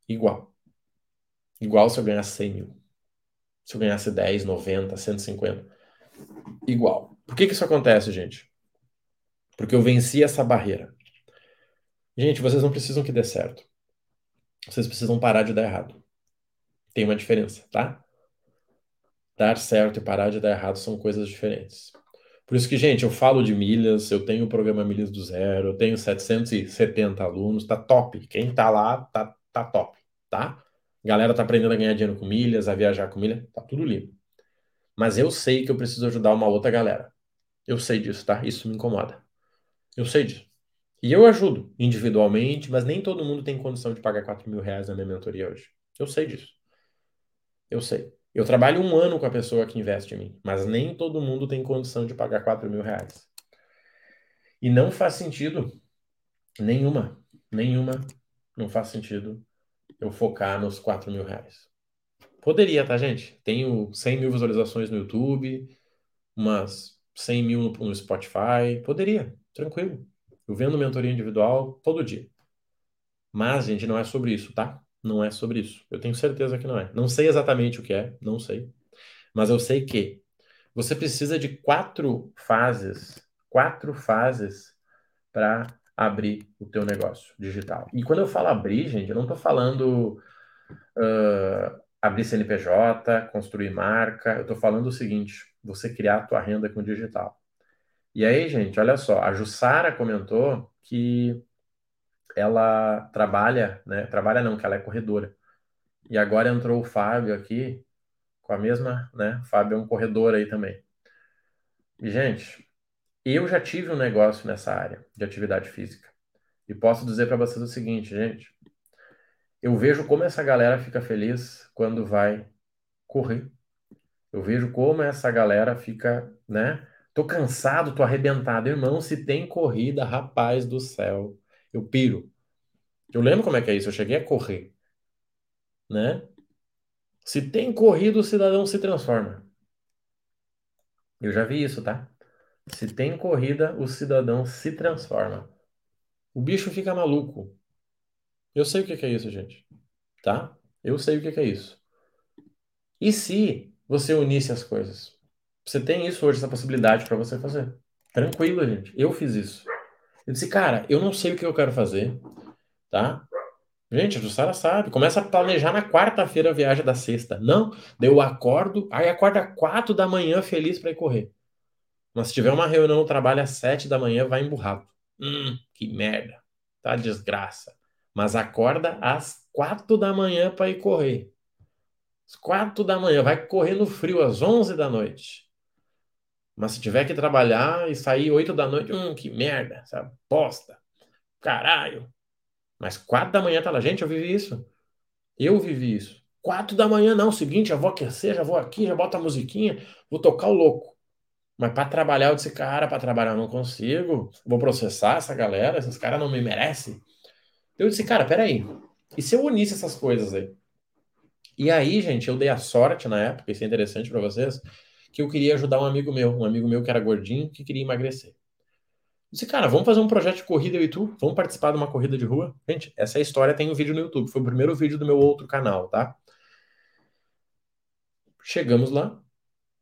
Igual. Igual se eu ganhasse 100 mil. Se eu ganhasse 10, 90, 150. Igual. Por que, que isso acontece, gente? Porque eu venci essa barreira. Gente, vocês não precisam que dê certo. Vocês precisam parar de dar errado. Tem uma diferença, tá? Dar certo e parar de dar errado são coisas diferentes. Por isso que, gente, eu falo de milhas, eu tenho o programa Milhas do Zero, eu tenho 770 alunos, tá top. Quem tá lá, tá, tá top, tá? galera tá aprendendo a ganhar dinheiro com milhas, a viajar com milhas, tá tudo lindo. Mas eu sei que eu preciso ajudar uma outra galera. Eu sei disso, tá? Isso me incomoda. Eu sei disso. E eu ajudo individualmente, mas nem todo mundo tem condição de pagar 4 mil reais na minha mentoria hoje. Eu sei disso. Eu sei. Eu trabalho um ano com a pessoa que investe em mim, mas nem todo mundo tem condição de pagar 4 mil reais. E não faz sentido nenhuma, nenhuma, não faz sentido eu focar nos 4 mil reais. Poderia, tá, gente? Tenho 100 mil visualizações no YouTube, umas 100 mil no Spotify. Poderia, tranquilo. Eu vendo mentoria individual todo dia. Mas, gente, não é sobre isso, tá? Não é sobre isso. Eu tenho certeza que não é. Não sei exatamente o que é, não sei. Mas eu sei que você precisa de quatro fases, quatro fases para abrir o teu negócio digital. E quando eu falo abrir, gente, eu não estou falando uh, abrir CNPJ, construir marca. Eu estou falando o seguinte: você criar a tua renda com digital. E aí, gente, olha só, a Jussara comentou que ela trabalha, né? Trabalha não, que ela é corredora. E agora entrou o Fábio aqui com a mesma, né? O Fábio é um corredor aí também. E, gente, eu já tive um negócio nessa área de atividade física. E posso dizer para vocês o seguinte, gente. Eu vejo como essa galera fica feliz quando vai correr. Eu vejo como essa galera fica, né? Tô cansado, tô arrebentado. Irmão, se tem corrida, rapaz do céu, eu piro. Eu lembro como é que é isso, eu cheguei a correr, né? Se tem corrida, o cidadão se transforma. Eu já vi isso, tá? Se tem corrida, o cidadão se transforma. O bicho fica maluco. Eu sei o que é isso, gente. Tá? Eu sei o que é isso. E se você unisse as coisas? Você tem isso hoje, essa possibilidade para você fazer. Tranquilo, gente. Eu fiz isso. Eu disse, cara, eu não sei o que eu quero fazer, tá? Gente, a Jussara sabe. Começa a planejar na quarta-feira a viagem da sexta. Não, eu acordo, aí acorda quatro da manhã feliz para ir correr. Mas se tiver uma reunião no trabalho às sete da manhã, vai emburrado. Hum, que merda. Tá desgraça. Mas acorda às quatro da manhã para ir correr. Às quatro da manhã, vai correr no frio às onze da noite. Mas se tiver que trabalhar e sair oito da noite, hum, que merda, sabe? Posta. Caralho. Mas quatro da manhã tá lá. Gente, eu vivi isso. Eu vivi isso. Quatro da manhã, não. Seguinte, já vou aquecer, já vou aqui, já boto a musiquinha, vou tocar o louco. Mas para trabalhar, eu disse, cara, para trabalhar eu não consigo. Vou processar essa galera, esses caras não me merecem. Eu disse, cara, peraí. E se eu unisse essas coisas aí? E aí, gente, eu dei a sorte na época, isso é interessante para vocês, que eu queria ajudar um amigo meu, um amigo meu que era gordinho, que queria emagrecer. Eu disse, cara, vamos fazer um projeto de corrida eu e tu? Vamos participar de uma corrida de rua? Gente, essa história tem um vídeo no YouTube, foi o primeiro vídeo do meu outro canal, tá? Chegamos lá,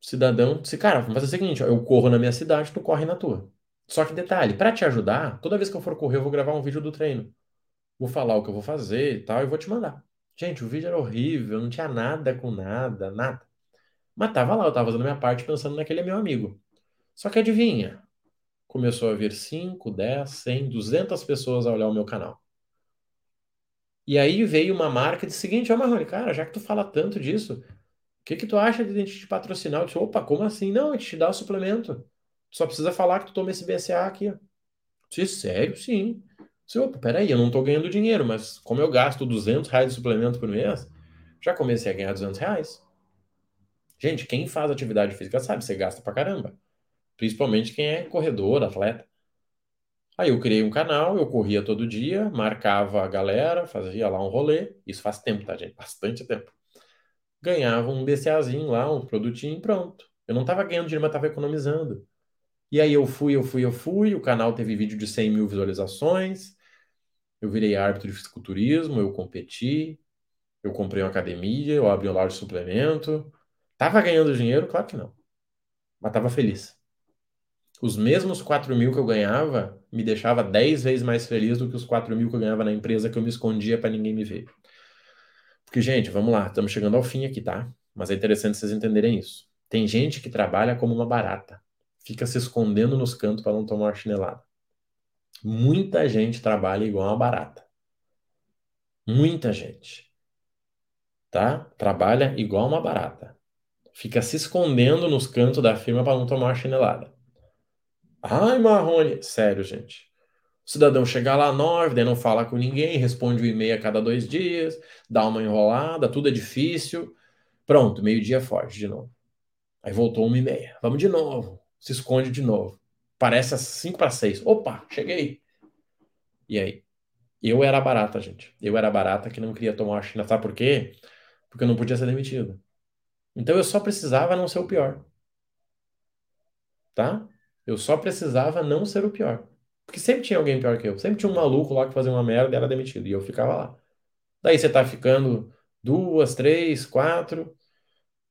cidadão disse, cara, vamos fazer o seguinte, ó, eu corro na minha cidade, tu corre na tua. Só que detalhe, para te ajudar, toda vez que eu for correr, eu vou gravar um vídeo do treino. Vou falar o que eu vou fazer e tal, e vou te mandar. Gente, o vídeo era horrível, não tinha nada com nada, nada. Mas tava lá, eu tava fazendo minha parte pensando naquele meu amigo. Só que adivinha? Começou a vir 5, 10, 100, 200 pessoas a olhar o meu canal. E aí veio uma marca de seguinte, ó, Marrone, cara, já que tu fala tanto disso, que que tu acha de a gente te patrocinar? Eu disse, opa, como assim? Não, a gente te dá o suplemento. Tu só precisa falar que tu toma esse BCA aqui. Eu disse, sério? Sim. Disse, opa, peraí, eu não tô ganhando dinheiro, mas como eu gasto 200 reais de suplemento por mês, já comecei a ganhar 200 reais. Gente, quem faz atividade física sabe, você gasta pra caramba. Principalmente quem é corredor, atleta. Aí eu criei um canal, eu corria todo dia, marcava a galera, fazia lá um rolê. Isso faz tempo, tá, gente? Bastante tempo ganhava um BCAzinho lá, um produtinho pronto. Eu não estava ganhando dinheiro, mas estava economizando. E aí eu fui, eu fui, eu fui. O canal teve vídeo de 100 mil visualizações. Eu virei árbitro de fisiculturismo, eu competi, eu comprei uma academia, eu abri um loja de suplemento. Tava ganhando dinheiro? Claro que não. Mas tava feliz. Os mesmos 4 mil que eu ganhava me deixava 10 vezes mais feliz do que os 4 mil que eu ganhava na empresa que eu me escondia para ninguém me ver. Porque, gente, vamos lá, estamos chegando ao fim aqui, tá? Mas é interessante vocês entenderem isso. Tem gente que trabalha como uma barata, fica se escondendo nos cantos para não tomar chinelada. Muita gente trabalha igual uma barata. Muita gente. Tá? Trabalha igual uma barata. Fica se escondendo nos cantos da firma para não tomar uma chinelada. Ai, Marrone. Sério, gente. O cidadão chega lá nove, daí não fala com ninguém, responde o e-mail a cada dois dias, dá uma enrolada, tudo é difícil. Pronto, meio-dia foge de novo. Aí voltou uma e meia. Vamos de novo. Se esconde de novo. Parece às cinco para seis. Opa, cheguei. E aí? Eu era barata, gente. Eu era barata que não queria tomar a China. Sabe por quê? Porque eu não podia ser demitido. Então eu só precisava não ser o pior. Tá? Eu só precisava não ser o pior. Porque sempre tinha alguém pior que eu. Sempre tinha um maluco lá que fazia uma merda e era demitido. E eu ficava lá. Daí você tá ficando duas, três, quatro.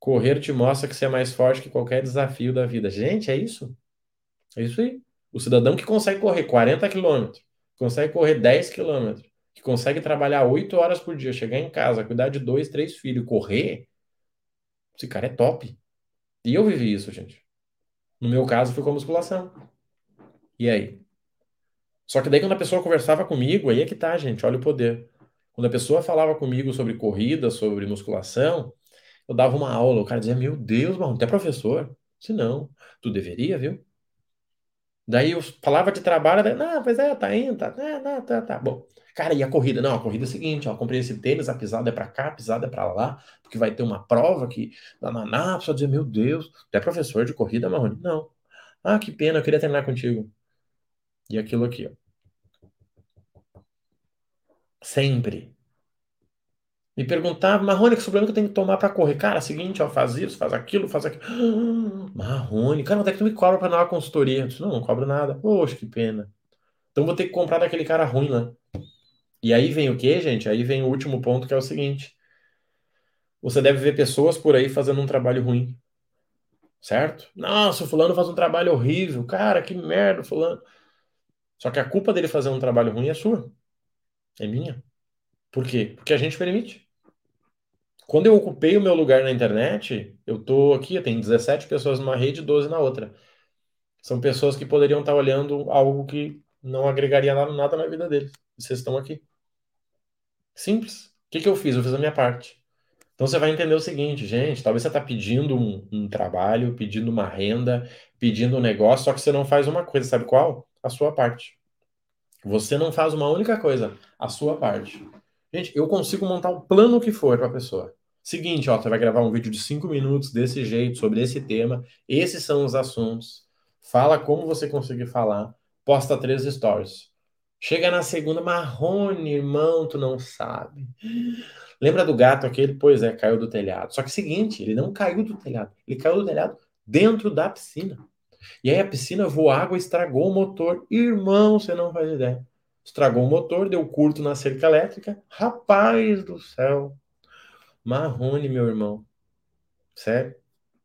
Correr te mostra que você é mais forte que qualquer desafio da vida. Gente, é isso? É isso aí. O cidadão que consegue correr 40 quilômetros, consegue correr 10 quilômetros, que consegue trabalhar 8 horas por dia, chegar em casa, cuidar de dois, três filhos, correr, esse cara é top. E eu vivi isso, gente. No meu caso, foi com a musculação. E aí? Só que daí quando a pessoa conversava comigo, aí é que tá, gente, olha o poder. Quando a pessoa falava comigo sobre corrida, sobre musculação, eu dava uma aula, o cara dizia, meu Deus, mano, tu é professor? Se não, tu deveria, viu? Daí eu falava de trabalho, daí, não, pois é, tá indo, tá, tá, tá, tá, tá. Bom, cara, e a corrida? Não, a corrida é o seguinte, ó, comprei esse tênis, a pisada é pra cá, a pisada é pra lá, porque vai ter uma prova que, na, a pessoa dizia, meu Deus, tu é professor de corrida, Marrone? Não. Ah, que pena, eu queria terminar contigo. E aquilo aqui, ó. Sempre. Me perguntava, Marrone, que suplemento eu tenho que tomar para correr? Cara, seguinte, ó, faz isso, faz aquilo, faz aquilo. [GASPS] Marrone, cara, onde é que tu me cobra para dar uma consultoria? Eu disse, não, não cobro nada. Poxa, que pena. Então vou ter que comprar daquele cara ruim lá. E aí vem o que, gente? Aí vem o último ponto, que é o seguinte. Você deve ver pessoas por aí fazendo um trabalho ruim. Certo? Nossa, o fulano faz um trabalho horrível. Cara, que merda, fulano. Só que a culpa dele fazer um trabalho ruim é sua. É minha. Por quê? Porque a gente permite. Quando eu ocupei o meu lugar na internet, eu tô aqui, tenho 17 pessoas numa rede e 12 na outra. São pessoas que poderiam estar olhando algo que não agregaria nada na vida deles. Vocês estão aqui. Simples. O que, que eu fiz? Eu fiz a minha parte. Então você vai entender o seguinte, gente, talvez você está pedindo um, um, trabalho, pedindo uma renda, pedindo um negócio, só que você não faz uma coisa, sabe qual? A sua parte. Você não faz uma única coisa, a sua parte. Gente, eu consigo montar o plano que for para a pessoa. Seguinte, ó, você vai gravar um vídeo de cinco minutos desse jeito, sobre esse tema. Esses são os assuntos. Fala como você conseguir falar. Posta três stories. Chega na segunda, Marrone, irmão, tu não sabe. Lembra do gato aquele? Pois é, caiu do telhado. Só que seguinte, ele não caiu do telhado. Ele caiu do telhado dentro da piscina. E aí a piscina voou água estragou o motor. Irmão, você não faz ideia. Estragou o motor, deu curto na cerca elétrica. Rapaz do céu. Marrone, meu irmão. Sério?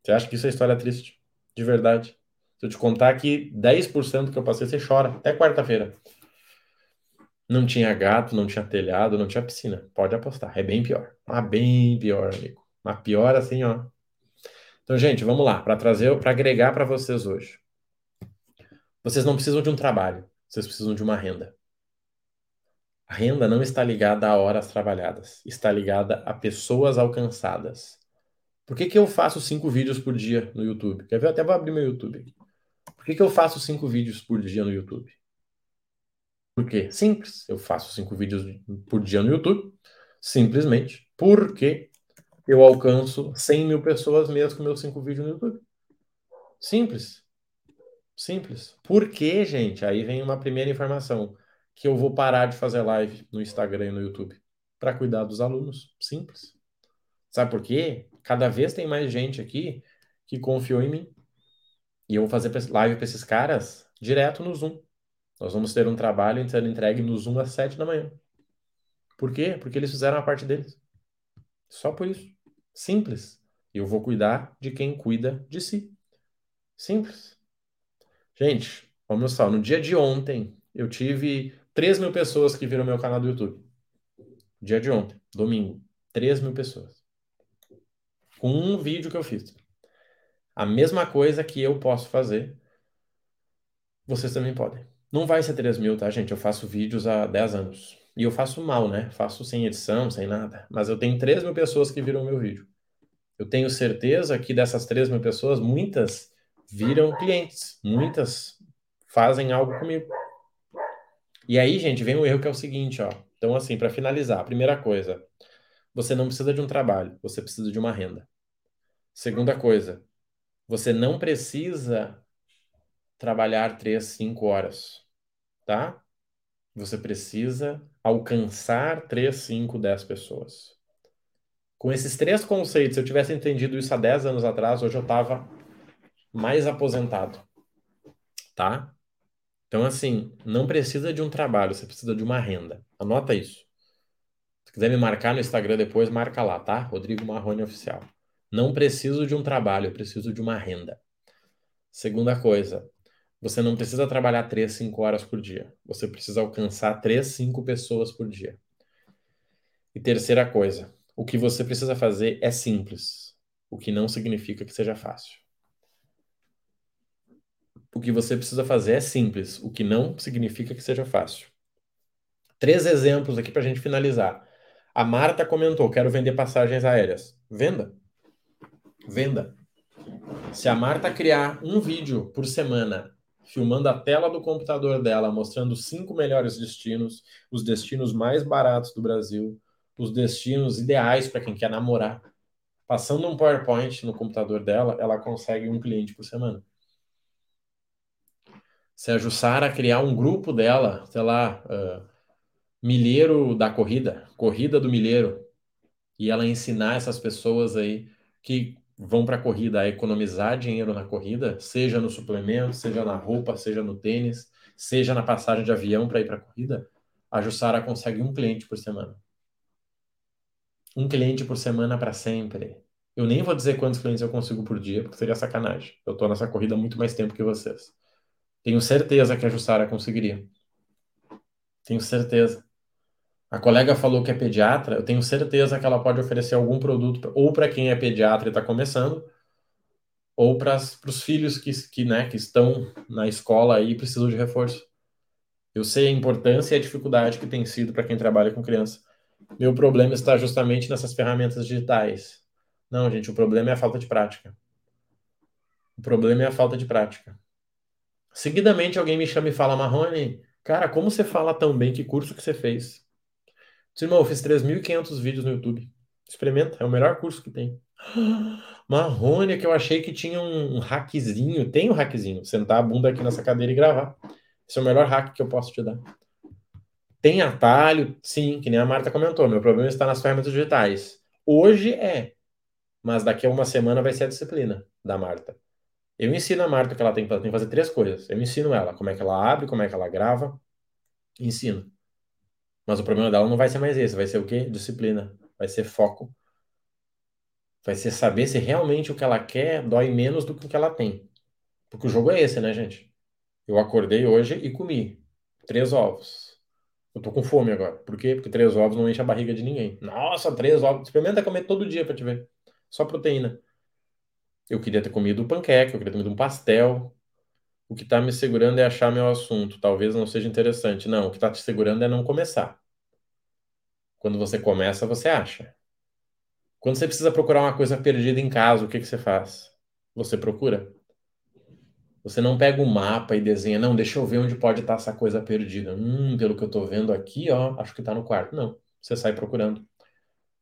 Você acha que isso é história triste? De verdade. Se eu te contar que 10% que eu passei, você chora. Até quarta-feira. Não tinha gato, não tinha telhado, não tinha piscina. Pode apostar. É bem pior. Mas bem pior, amigo. Mas pior assim, ó. Então, gente, vamos lá. Para trazer, para agregar para vocês hoje. Vocês não precisam de um trabalho. Vocês precisam de uma renda. A renda não está ligada a horas trabalhadas, está ligada a pessoas alcançadas. Por que, que eu faço cinco vídeos por dia no YouTube? Quer ver? Eu até vou abrir meu YouTube. Por que, que eu faço cinco vídeos por dia no YouTube? Por quê? Simples. Eu faço cinco vídeos por dia no YouTube, simplesmente porque eu alcanço 100 mil pessoas mesmo com meus cinco vídeos no YouTube. Simples. Simples. Por quê, gente? Aí vem uma primeira informação que eu vou parar de fazer live no Instagram e no YouTube para cuidar dos alunos. Simples. Sabe por quê? Cada vez tem mais gente aqui que confiou em mim. E eu vou fazer live para esses caras direto no Zoom. Nós vamos ter um trabalho sendo entregue no Zoom às 7 da manhã. Por quê? Porque eles fizeram a parte deles. Só por isso. Simples. Eu vou cuidar de quem cuida de si. Simples. Gente, vamos só. No dia de ontem, eu tive 3 mil pessoas que viram meu canal do YouTube. Dia de ontem, domingo. 3 mil pessoas. Com um vídeo que eu fiz. A mesma coisa que eu posso fazer, vocês também podem. Não vai ser 3 mil, tá, gente? Eu faço vídeos há 10 anos. E eu faço mal, né? Faço sem edição, sem nada. Mas eu tenho 3 mil pessoas que viram meu vídeo. Eu tenho certeza que dessas 3 mil pessoas, muitas viram clientes. Muitas fazem algo comigo. E aí, gente, vem um erro que é o seguinte, ó. Então, assim, para finalizar, primeira coisa, você não precisa de um trabalho, você precisa de uma renda. Segunda coisa, você não precisa trabalhar três, cinco horas, tá? Você precisa alcançar três, cinco, dez pessoas. Com esses três conceitos, se eu tivesse entendido isso há 10 anos atrás, hoje eu estava mais aposentado, tá? Então, assim, não precisa de um trabalho, você precisa de uma renda. Anota isso. Se quiser me marcar no Instagram depois, marca lá, tá? Rodrigo Marrone Oficial. Não preciso de um trabalho, eu preciso de uma renda. Segunda coisa, você não precisa trabalhar 3, 5 horas por dia. Você precisa alcançar 3, 5 pessoas por dia. E terceira coisa, o que você precisa fazer é simples, o que não significa que seja fácil. O que você precisa fazer é simples, o que não significa que seja fácil. Três exemplos aqui para a gente finalizar. A Marta comentou: quero vender passagens aéreas. Venda. Venda. Se a Marta criar um vídeo por semana filmando a tela do computador dela, mostrando os cinco melhores destinos, os destinos mais baratos do Brasil, os destinos ideais para quem quer namorar, passando um PowerPoint no computador dela, ela consegue um cliente por semana se a Jussara criar um grupo dela, sei lá, uh, milheiro da corrida, corrida do milheiro, e ela ensinar essas pessoas aí que vão para a corrida a economizar dinheiro na corrida, seja no suplemento, seja na roupa, seja no tênis, seja na passagem de avião para ir para a corrida, a Jussara consegue um cliente por semana. Um cliente por semana para sempre. Eu nem vou dizer quantos clientes eu consigo por dia, porque seria sacanagem. Eu estou nessa corrida muito mais tempo que vocês. Tenho certeza que a Jussara conseguiria. Tenho certeza. A colega falou que é pediatra, eu tenho certeza que ela pode oferecer algum produto, ou para quem é pediatra e está começando, ou para os filhos que, que, né, que estão na escola e precisam de reforço. Eu sei a importância e a dificuldade que tem sido para quem trabalha com criança. Meu problema está justamente nessas ferramentas digitais. Não, gente, o problema é a falta de prática. O problema é a falta de prática. Seguidamente alguém me chama e fala, Marrone, cara, como você fala tão bem? Que curso que você fez? Disse, irmão, eu fiz 3.500 vídeos no YouTube. Experimenta, é o melhor curso que tem. [GASPS] Marrone, que eu achei que tinha um, hackzinho. Tem um hackzinho. Sentar a bunda aqui nessa cadeira e gravar. Esse é o melhor hack que eu posso te dar. Tem atalho? Sim, que nem a Marta comentou. Meu problema está nas ferramentas digitais. Hoje é. Mas daqui a uma semana vai ser a disciplina da Marta. Eu ensino a Marta que ela tem, ela tem que fazer três coisas. Eu ensino ela como é que ela abre, como é que ela grava. Ensino. Mas o problema dela não vai ser mais esse, vai ser o quê? Disciplina. Vai ser foco. Vai ser saber se realmente o que ela quer dói menos do que o que ela tem. Porque o jogo é esse, né, gente? Eu acordei hoje e comi três ovos. Eu tô com fome agora. Por quê? Porque três ovos não enche a barriga de ninguém. Nossa, três ovos. Experimenta comer todo dia pra te ver. Só proteína. Eu queria ter comido um panqueque, eu queria ter comido um pastel. O que está me segurando é achar meu assunto. Talvez não seja interessante. Não, o que está te segurando é não começar. Quando você começa, você acha. Quando você precisa procurar uma coisa perdida em casa, o que, que você faz? Você procura. Você não pega o um mapa e desenha, não, deixa eu ver onde pode estar essa coisa perdida. Hum, pelo que eu estou vendo aqui, ó, acho que está no quarto. Não, você sai procurando.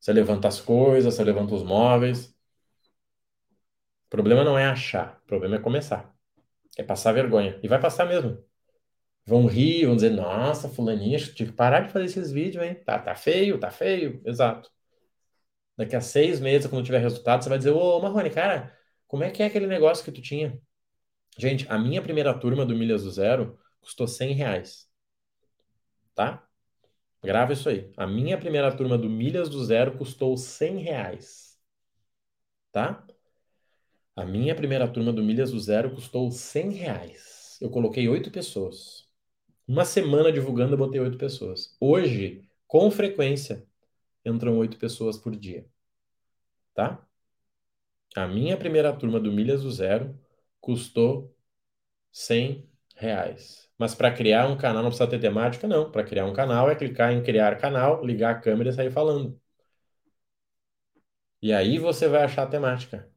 Você levanta as coisas, você levanta os móveis, problema não é achar, o problema é começar. É passar vergonha. E vai passar mesmo. Vão rir, vão dizer, nossa, fulaninha, tive que parar de fazer esses vídeos, hein? Tá, tá feio, tá feio. Exato. Daqui a seis meses, quando tiver resultado, você vai dizer, ô, Marrone, cara, como é que é aquele negócio que tu tinha? Gente, a minha primeira turma do Milhas do Zero custou 100 reais. Tá? Grava isso aí. A minha primeira turma do Milhas do Zero custou 100 reais. Tá? A minha primeira turma do Milhas do Zero custou 100 reais. Eu coloquei oito pessoas. Uma semana divulgando, eu botei oito pessoas. Hoje, com frequência, entram oito pessoas por dia. Tá? A minha primeira turma do Milhas do Zero custou 100 reais. Mas para criar um canal não precisa ter temática? Não. Para criar um canal é clicar em criar canal, ligar a câmera e sair falando. E aí você vai achar a temática.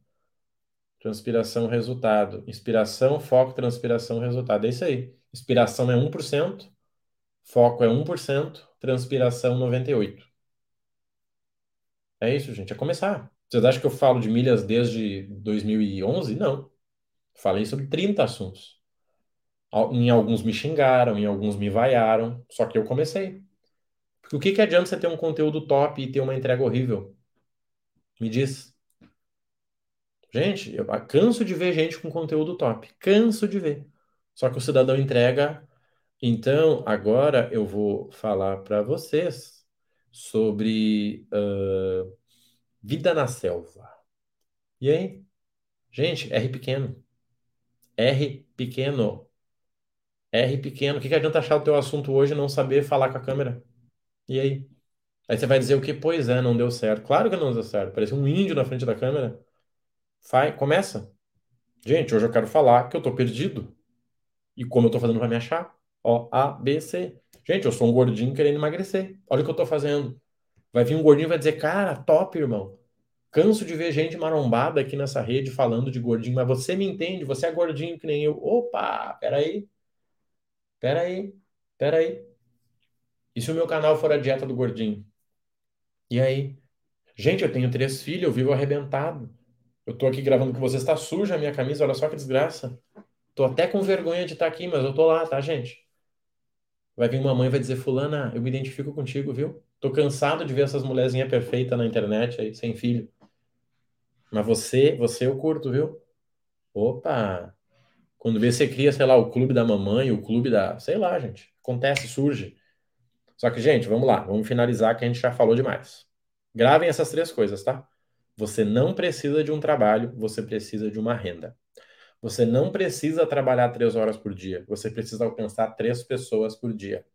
Transpiração, resultado. Inspiração, foco, transpiração, resultado. É isso aí. Inspiração é 1%, foco é 1%, transpiração 98%. É isso, gente. É começar. Vocês acham que eu falo de milhas desde 2011? Não. Falei sobre 30 assuntos. Em alguns me xingaram, em alguns me vaiaram, só que eu comecei. Porque o que, que adianta você ter um conteúdo top e ter uma entrega horrível? Me diz. Gente, eu canso de ver gente com conteúdo top. Canso de ver. Só que o cidadão entrega Então, agora eu vou falar para vocês sobre uh, vida na selva. E aí? Gente, R pequeno. R pequeno. R pequeno. O que, que adianta achar o teu assunto hoje e não saber falar com a câmera? E aí? Aí você vai dizer o que? Pois é, não deu certo. Claro que não deu certo. Parece um índio na frente da câmera. Vai, começa. Gente, hoje eu quero falar que eu tô perdido. E como eu tô fazendo para me achar? Ó, A, B, C. Gente, eu sou um gordinho querendo emagrecer. Olha o que eu tô fazendo. Vai vir um gordinho e vai dizer, cara, top, irmão. Canso de ver gente marombada aqui nessa rede falando de gordinho, mas você me entende, você é gordinho que nem eu. Opa, peraí. Peraí, peraí. E se o meu canal for a dieta do gordinho? E aí? Gente, eu tenho três filhos, eu vivo arrebentado. Eu tô aqui gravando com vocês, tá suja a minha camisa, olha só que desgraça. Tô até com vergonha de estar tá aqui, mas eu tô lá, tá, gente? Vai vir uma mãe e vai dizer, fulana, eu me identifico contigo, viu? Tô cansado de ver essas mulherzinhas perfeitas na internet aí, sem filho. Mas você, você eu curto, viu? Opa! Quando vê, você cria, sei lá, o clube da mamãe, o clube da. Sei lá, gente. Acontece, surge. Só que, gente, vamos lá, vamos finalizar que a gente já falou demais. Gravem essas três coisas, tá? Você não precisa de um trabalho, você precisa de uma renda. Você não precisa trabalhar três horas por dia. Você precisa alcançar três pessoas por dia.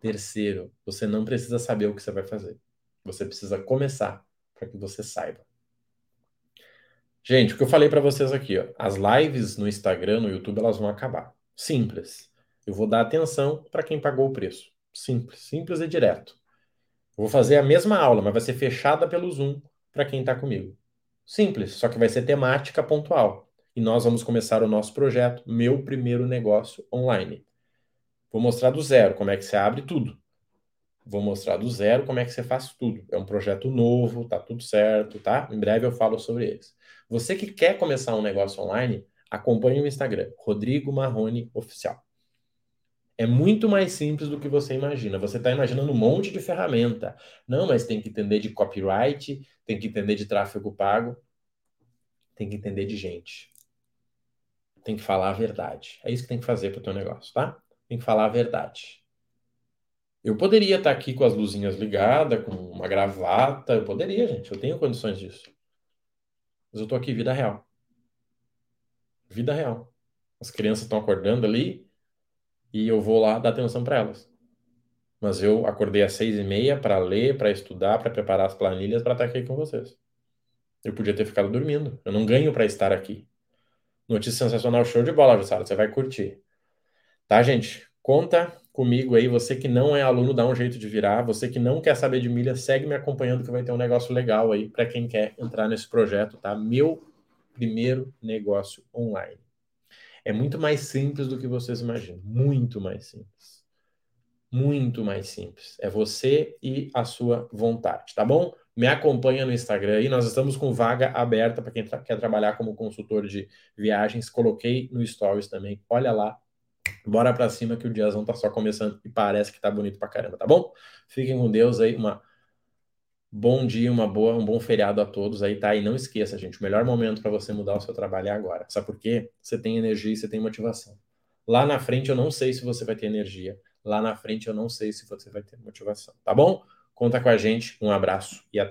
Terceiro, você não precisa saber o que você vai fazer. Você precisa começar para que você saiba. Gente, o que eu falei para vocês aqui, ó, as lives no Instagram, no YouTube, elas vão acabar. Simples. Eu vou dar atenção para quem pagou o preço. Simples, simples e direto. Eu vou fazer a mesma aula, mas vai ser fechada pelo Zoom para quem está comigo. Simples, só que vai ser temática pontual e nós vamos começar o nosso projeto, Meu Primeiro Negócio Online. Vou mostrar do zero como é que você abre tudo. Vou mostrar do zero como é que você faz tudo. É um projeto novo, tá tudo certo, tá? Em breve eu falo sobre eles. Você que quer começar um negócio online, acompanhe o Instagram, Rodrigo Marrone Oficial. É muito mais simples do que você imagina. Você está imaginando um monte de ferramenta. Não, mas tem que entender de copyright, tem que entender de tráfego pago, tem que entender de gente tem que falar a verdade. É isso que tem que fazer para o teu negócio, tá? Tem que falar a verdade. Eu poderia estar aqui com as luzinhas ligadas, com uma gravata, eu poderia, gente, eu tenho condições disso. Mas eu estou aqui vida real. Vida real. As crianças estão acordando ali e eu vou lá dar atenção para elas. Mas eu acordei às seis e meia para ler, para estudar, para preparar as planilhas para estar aqui com vocês. Eu podia ter ficado dormindo. Eu não ganho para estar aqui. Notícia sensacional, show de bola, Jussara. Você vai curtir. Tá, gente? Conta comigo aí. Você que não é aluno, dá um jeito de virar. Você que não quer saber de milha, segue me acompanhando que vai ter um negócio legal aí para quem quer entrar nesse projeto, tá? Meu primeiro negócio online. É muito mais simples do que vocês imaginam. Muito mais simples. Muito mais simples. É você e a sua vontade, tá bom? Me acompanha no Instagram aí. Nós estamos com vaga aberta para quem tra quer trabalhar como consultor de viagens. Coloquei no Stories também. Olha lá. Bora para cima que o diazão tá só começando e parece que tá bonito pra caramba, tá bom? Fiquem com Deus aí. Uma bom dia, uma boa, um bom feriado a todos aí, tá? E não esqueça, gente, o melhor momento para você mudar o seu trabalho é agora. Sabe por quê? Você tem energia e você tem motivação. Lá na frente eu não sei se você vai ter energia. Lá na frente eu não sei se você vai ter motivação, tá bom? Conta com a gente. Um abraço e até